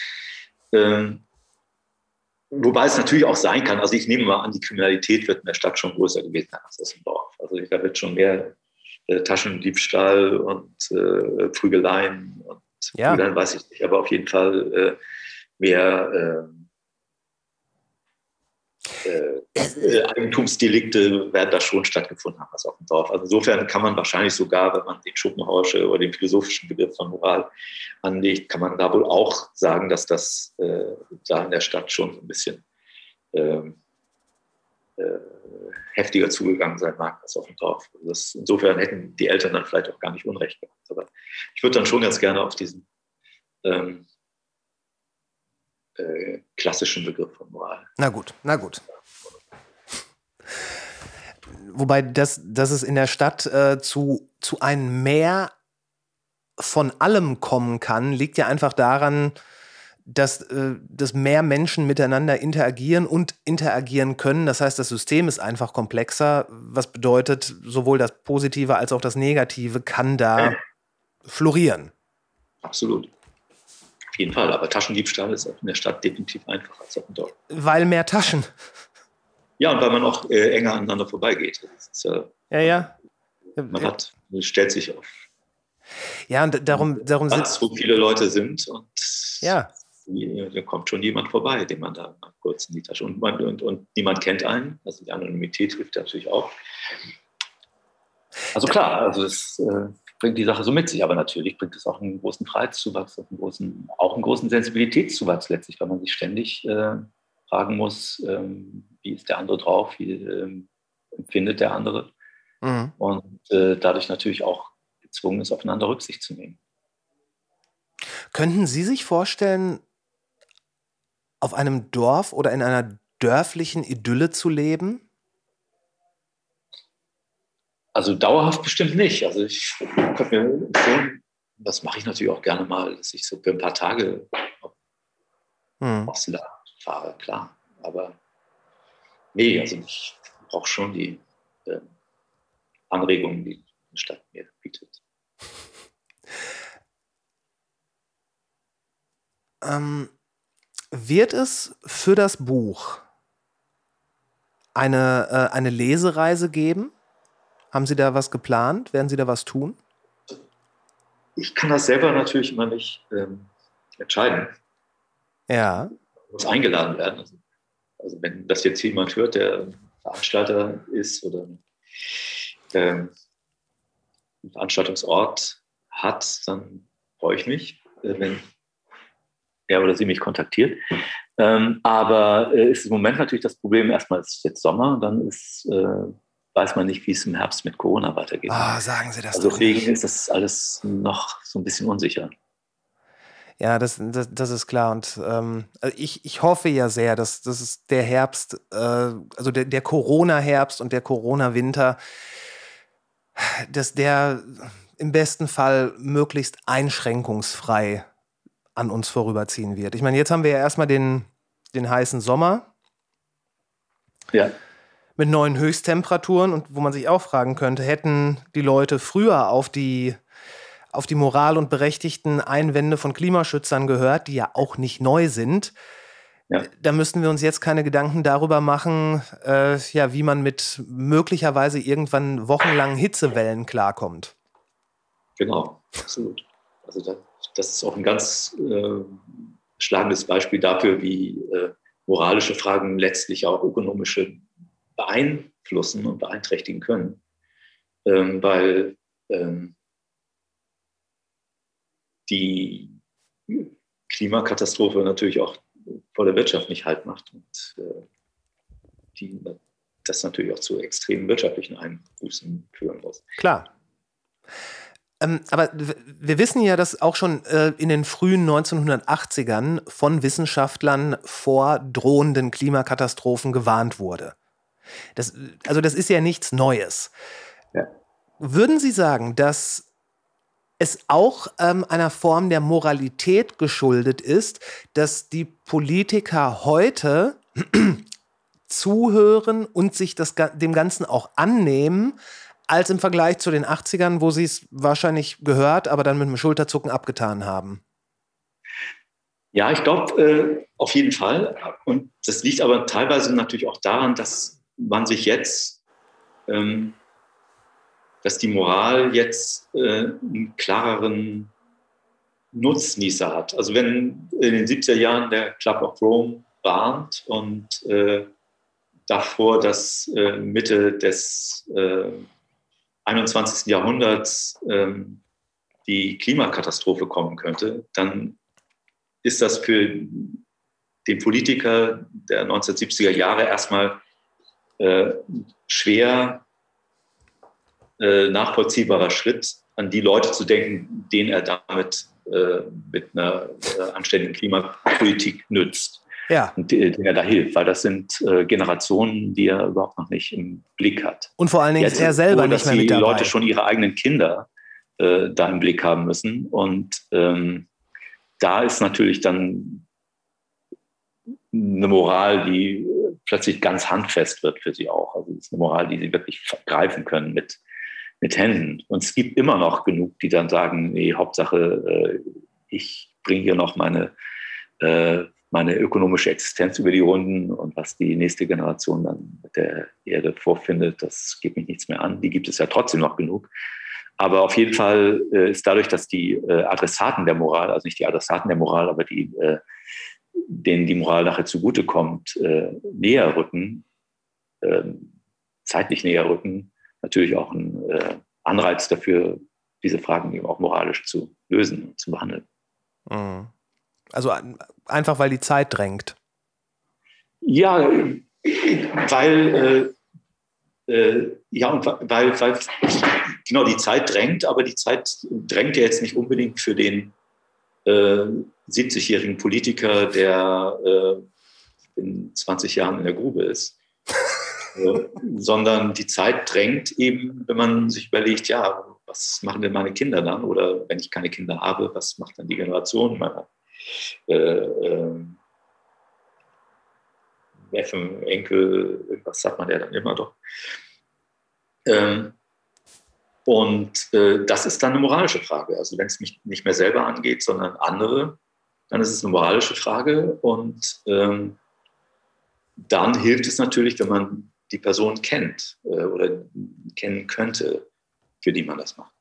ähm, wobei es natürlich auch sein kann, also ich nehme mal an, die Kriminalität wird in der Stadt schon größer gewesen als das im Dorf. Also da wird schon mehr äh, Taschendiebstahl und äh, Prügeleien und ja. dann weiß ich nicht, aber auf jeden Fall äh, mehr äh, äh, Eigentumsdelikte werden da schon stattgefunden haben, als auf dem Dorf. Also insofern kann man wahrscheinlich sogar, wenn man den Schopenhauersche oder den philosophischen Begriff von Moral anlegt, kann man da wohl auch sagen, dass das äh, da in der Stadt schon ein bisschen ähm, äh, heftiger zugegangen sein mag als auf dem Dorf. Also das, insofern hätten die Eltern dann vielleicht auch gar nicht Unrecht gehabt. Aber ich würde dann schon ganz gerne auf diesen ähm, äh, klassischen Begriff von Moral. Na gut, na gut. Wobei, das, dass es in der Stadt äh, zu, zu einem Mehr von allem kommen kann, liegt ja einfach daran, dass, äh, dass mehr Menschen miteinander interagieren und interagieren können. Das heißt, das System ist einfach komplexer, was bedeutet, sowohl das Positive als auch das Negative kann da florieren. Absolut jeden Fall. Aber Taschendiebstahl ist in der Stadt definitiv einfacher als auf dem Dorf. Weil mehr Taschen. Ja, und weil man auch äh, enger aneinander vorbeigeht. Ja, ja, ja. Man hat, man stellt sich auf Ja, und darum, darum sind. Platz, wo viele Leute sind und ja. da kommt schon jemand vorbei, den man da mal kurz in die Tasche und, man, und, und niemand kennt einen. Also die Anonymität hilft natürlich auch. Also klar, also es äh, bringt die Sache so mit sich, aber natürlich bringt es auch einen großen Freiheitszuwachs, einen großen, auch einen großen Sensibilitätszuwachs letztlich, weil man sich ständig äh, fragen muss, ähm, wie ist der andere drauf, wie ähm, empfindet der andere. Mhm. Und äh, dadurch natürlich auch gezwungen ist, aufeinander Rücksicht zu nehmen. Könnten Sie sich vorstellen, auf einem Dorf oder in einer dörflichen Idylle zu leben? Also dauerhaft bestimmt nicht. Also ich könnte mir schon, das mache ich natürlich auch gerne mal, dass ich so für ein paar Tage hm. aufs Land fahre, klar. Aber nee, also ich brauche schon die äh, Anregungen, die eine Stadt mir bietet. Ähm, wird es für das Buch eine, äh, eine Lesereise geben? Haben Sie da was geplant? Werden Sie da was tun? Ich kann das selber natürlich immer nicht ähm, entscheiden. Ja. Muss eingeladen werden. Also, also, wenn das jetzt jemand hört, der Veranstalter ist oder ähm, einen Veranstaltungsort hat, dann freue ich mich, äh, wenn er oder sie mich kontaktiert. Ähm, aber äh, ist im Moment natürlich das Problem, erstmal ist jetzt Sommer, dann ist, äh, weiß man nicht, wie es im Herbst mit Corona weitergeht. Ah, sagen Sie das also Deswegen ist das alles noch so ein bisschen unsicher. Ja, das, das, das ist klar. Und ähm, also ich, ich hoffe ja sehr, dass, dass es der Herbst, äh, also der, der Corona-Herbst und der Corona-Winter, dass der im besten Fall möglichst einschränkungsfrei an uns vorüberziehen wird. Ich meine, jetzt haben wir ja erstmal den, den heißen Sommer. Ja. Mit neuen Höchsttemperaturen und wo man sich auch fragen könnte, hätten die Leute früher auf die, auf die Moral und berechtigten Einwände von Klimaschützern gehört, die ja auch nicht neu sind, ja. Da müssten wir uns jetzt keine Gedanken darüber machen, äh, ja, wie man mit möglicherweise irgendwann wochenlangen Hitzewellen klarkommt. Genau, absolut. Also das, das ist auch ein ganz äh, schlagendes Beispiel dafür, wie äh, moralische Fragen letztlich auch ökonomische beeinflussen und beeinträchtigen können. Ähm, weil ähm, die Klimakatastrophe natürlich auch vor der Wirtschaft nicht halt macht und äh, die, das natürlich auch zu extremen wirtschaftlichen Einbußen führen muss. Klar. Ähm, aber wir wissen ja, dass auch schon äh, in den frühen 1980ern von Wissenschaftlern vor drohenden Klimakatastrophen gewarnt wurde. Das, also das ist ja nichts Neues. Ja. Würden Sie sagen, dass es auch ähm, einer Form der Moralität geschuldet ist, dass die Politiker heute zuhören und sich das, dem Ganzen auch annehmen, als im Vergleich zu den 80ern, wo sie es wahrscheinlich gehört, aber dann mit einem Schulterzucken abgetan haben. Ja, ich glaube, äh, auf jeden Fall. Und das liegt aber teilweise natürlich auch daran, dass man sich jetzt ähm, dass die Moral jetzt äh, einen klareren Nutznießer hat. Also wenn in den 70er Jahren der Club of Rome warnt und äh, davor, dass äh, Mitte des 21. Äh, Jahrhunderts ähm, die Klimakatastrophe kommen könnte, dann ist das für den Politiker der 1970er Jahre erstmal äh, schwer äh, nachvollziehbarer Schritt, an die Leute zu denken, denen er damit äh, mit einer äh, anständigen Klimapolitik nützt. Ja. Und denen er da hilft, weil das sind äh, Generationen, die er überhaupt noch nicht im Blick hat. Und vor allen Dingen Jetzt ist er selber so, nicht mehr mit dabei. Dass die Leute schon ihre eigenen Kinder da im Blick haben müssen. Und ähm, da ist natürlich dann eine Moral, die plötzlich ganz handfest wird für sie auch. Also es ist eine Moral, die sie wirklich greifen können mit mit Händen. Und es gibt immer noch genug, die dann sagen, nee, Hauptsache, äh, ich bringe hier noch meine, äh, meine ökonomische Existenz über die Runden und was die nächste Generation dann mit der Erde vorfindet, das geht mich nichts mehr an. Die gibt es ja trotzdem noch genug. aber auf jeden Fall äh, ist dadurch, dass die Adressaten der Moral, also nicht die Adressaten der Moral, aber die, denen die Moral nachher zugutekommt, äh, näher rücken, ähm, zeitlich näher rücken, natürlich auch ein äh, Anreiz dafür, diese Fragen eben auch moralisch zu lösen, zu behandeln. Mhm. Also einfach, weil die Zeit drängt. Ja, weil, äh, äh, ja, und weil, weil, genau, die Zeit drängt, aber die Zeit drängt ja jetzt nicht unbedingt für den äh, 70-jährigen Politiker, der äh, in 20 Jahren in der Grube ist. Äh, sondern die Zeit drängt eben, wenn man sich überlegt, ja, was machen denn meine Kinder dann? Oder wenn ich keine Kinder habe, was macht dann die Generation meiner äh, äh, Neffen, Enkel, irgendwas sagt man ja dann immer doch. Ähm, und äh, das ist dann eine moralische Frage. Also wenn es mich nicht mehr selber angeht, sondern andere, dann ist es eine moralische Frage. Und ähm, dann hilft es natürlich, wenn man die Person kennt äh, oder kennen könnte, für die man das macht.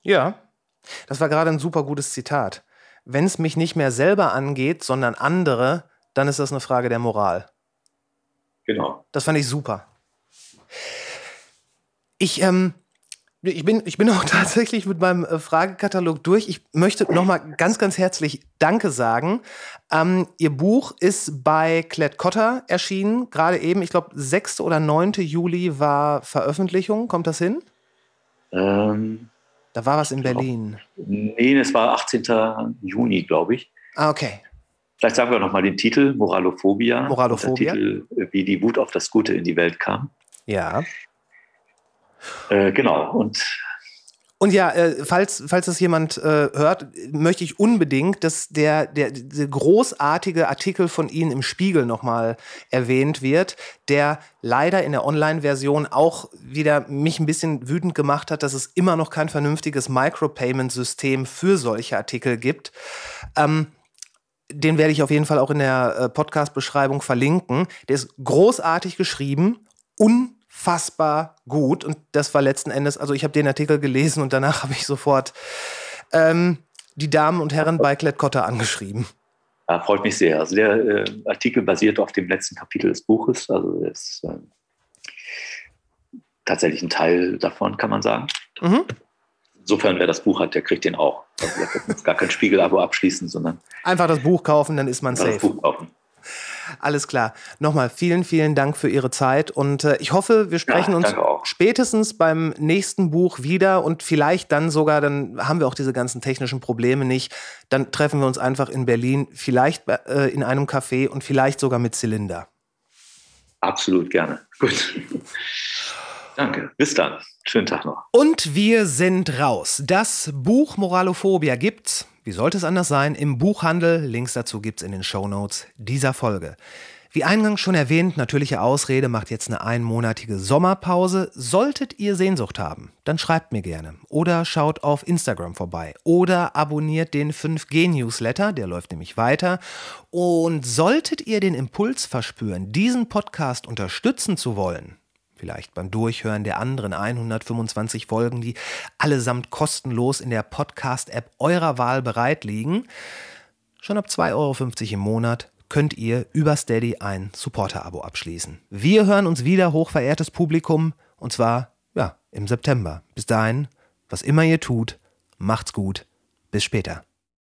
Ja, das war gerade ein super gutes Zitat. Wenn es mich nicht mehr selber angeht, sondern andere, dann ist das eine Frage der Moral. Genau. Das fand ich super. Ich, ähm, ich bin, ich bin auch tatsächlich mit meinem äh, Fragekatalog durch. Ich möchte nochmal ganz, ganz herzlich Danke sagen. Ähm, ihr Buch ist bei Klett Cotta erschienen. Gerade eben, ich glaube, 6. oder 9. Juli war Veröffentlichung. Kommt das hin? Ähm, da war was in Berlin. Nee, es war 18. Juni, glaube ich. Ah, okay. Vielleicht sagen wir nochmal den Titel, Moralophobia. Moralophobia. Der Titel, äh, wie die Wut auf das Gute in die Welt kam. Ja. Äh, genau. Und und ja, äh, falls, falls das jemand äh, hört, möchte ich unbedingt, dass der, der, der großartige Artikel von Ihnen im Spiegel nochmal erwähnt wird, der leider in der Online-Version auch wieder mich ein bisschen wütend gemacht hat, dass es immer noch kein vernünftiges Micropayment-System für solche Artikel gibt. Ähm, den werde ich auf jeden Fall auch in der äh, Podcast-Beschreibung verlinken. Der ist großartig geschrieben, un unfassbar gut. Und das war letzten Endes, also ich habe den Artikel gelesen und danach habe ich sofort ähm, die Damen und Herren bei Klett-Cotta angeschrieben. Ja, freut mich sehr. Also der äh, Artikel basiert auf dem letzten Kapitel des Buches. Also ist äh, tatsächlich ein Teil davon, kann man sagen. Mhm. Insofern, wer das Buch hat, der kriegt den auch. Also der muss gar kein Spiegel-Abo abschließen, sondern einfach das Buch kaufen, dann ist man safe. Das Buch kaufen. Alles klar. Nochmal vielen, vielen Dank für Ihre Zeit und äh, ich hoffe, wir sprechen ja, uns spätestens beim nächsten Buch wieder und vielleicht dann sogar, dann haben wir auch diese ganzen technischen Probleme nicht. Dann treffen wir uns einfach in Berlin, vielleicht äh, in einem Café und vielleicht sogar mit Zylinder. Absolut gerne. Gut. Danke. Bis dann. Schönen Tag noch. Und wir sind raus. Das Buch Moralophobia gibt's wie sollte es anders sein, im Buchhandel. Links dazu gibt's in den Show Notes dieser Folge. Wie eingangs schon erwähnt, natürliche Ausrede macht jetzt eine einmonatige Sommerpause. Solltet ihr Sehnsucht haben, dann schreibt mir gerne oder schaut auf Instagram vorbei oder abonniert den 5G-Newsletter, der läuft nämlich weiter. Und solltet ihr den Impuls verspüren, diesen Podcast unterstützen zu wollen, vielleicht beim Durchhören der anderen 125 Folgen, die allesamt kostenlos in der Podcast-App eurer Wahl bereit liegen. Schon ab 2,50 Euro im Monat könnt ihr über Steady ein Supporter-Abo abschließen. Wir hören uns wieder, hochverehrtes Publikum, und zwar ja, im September. Bis dahin, was immer ihr tut, macht's gut. Bis später.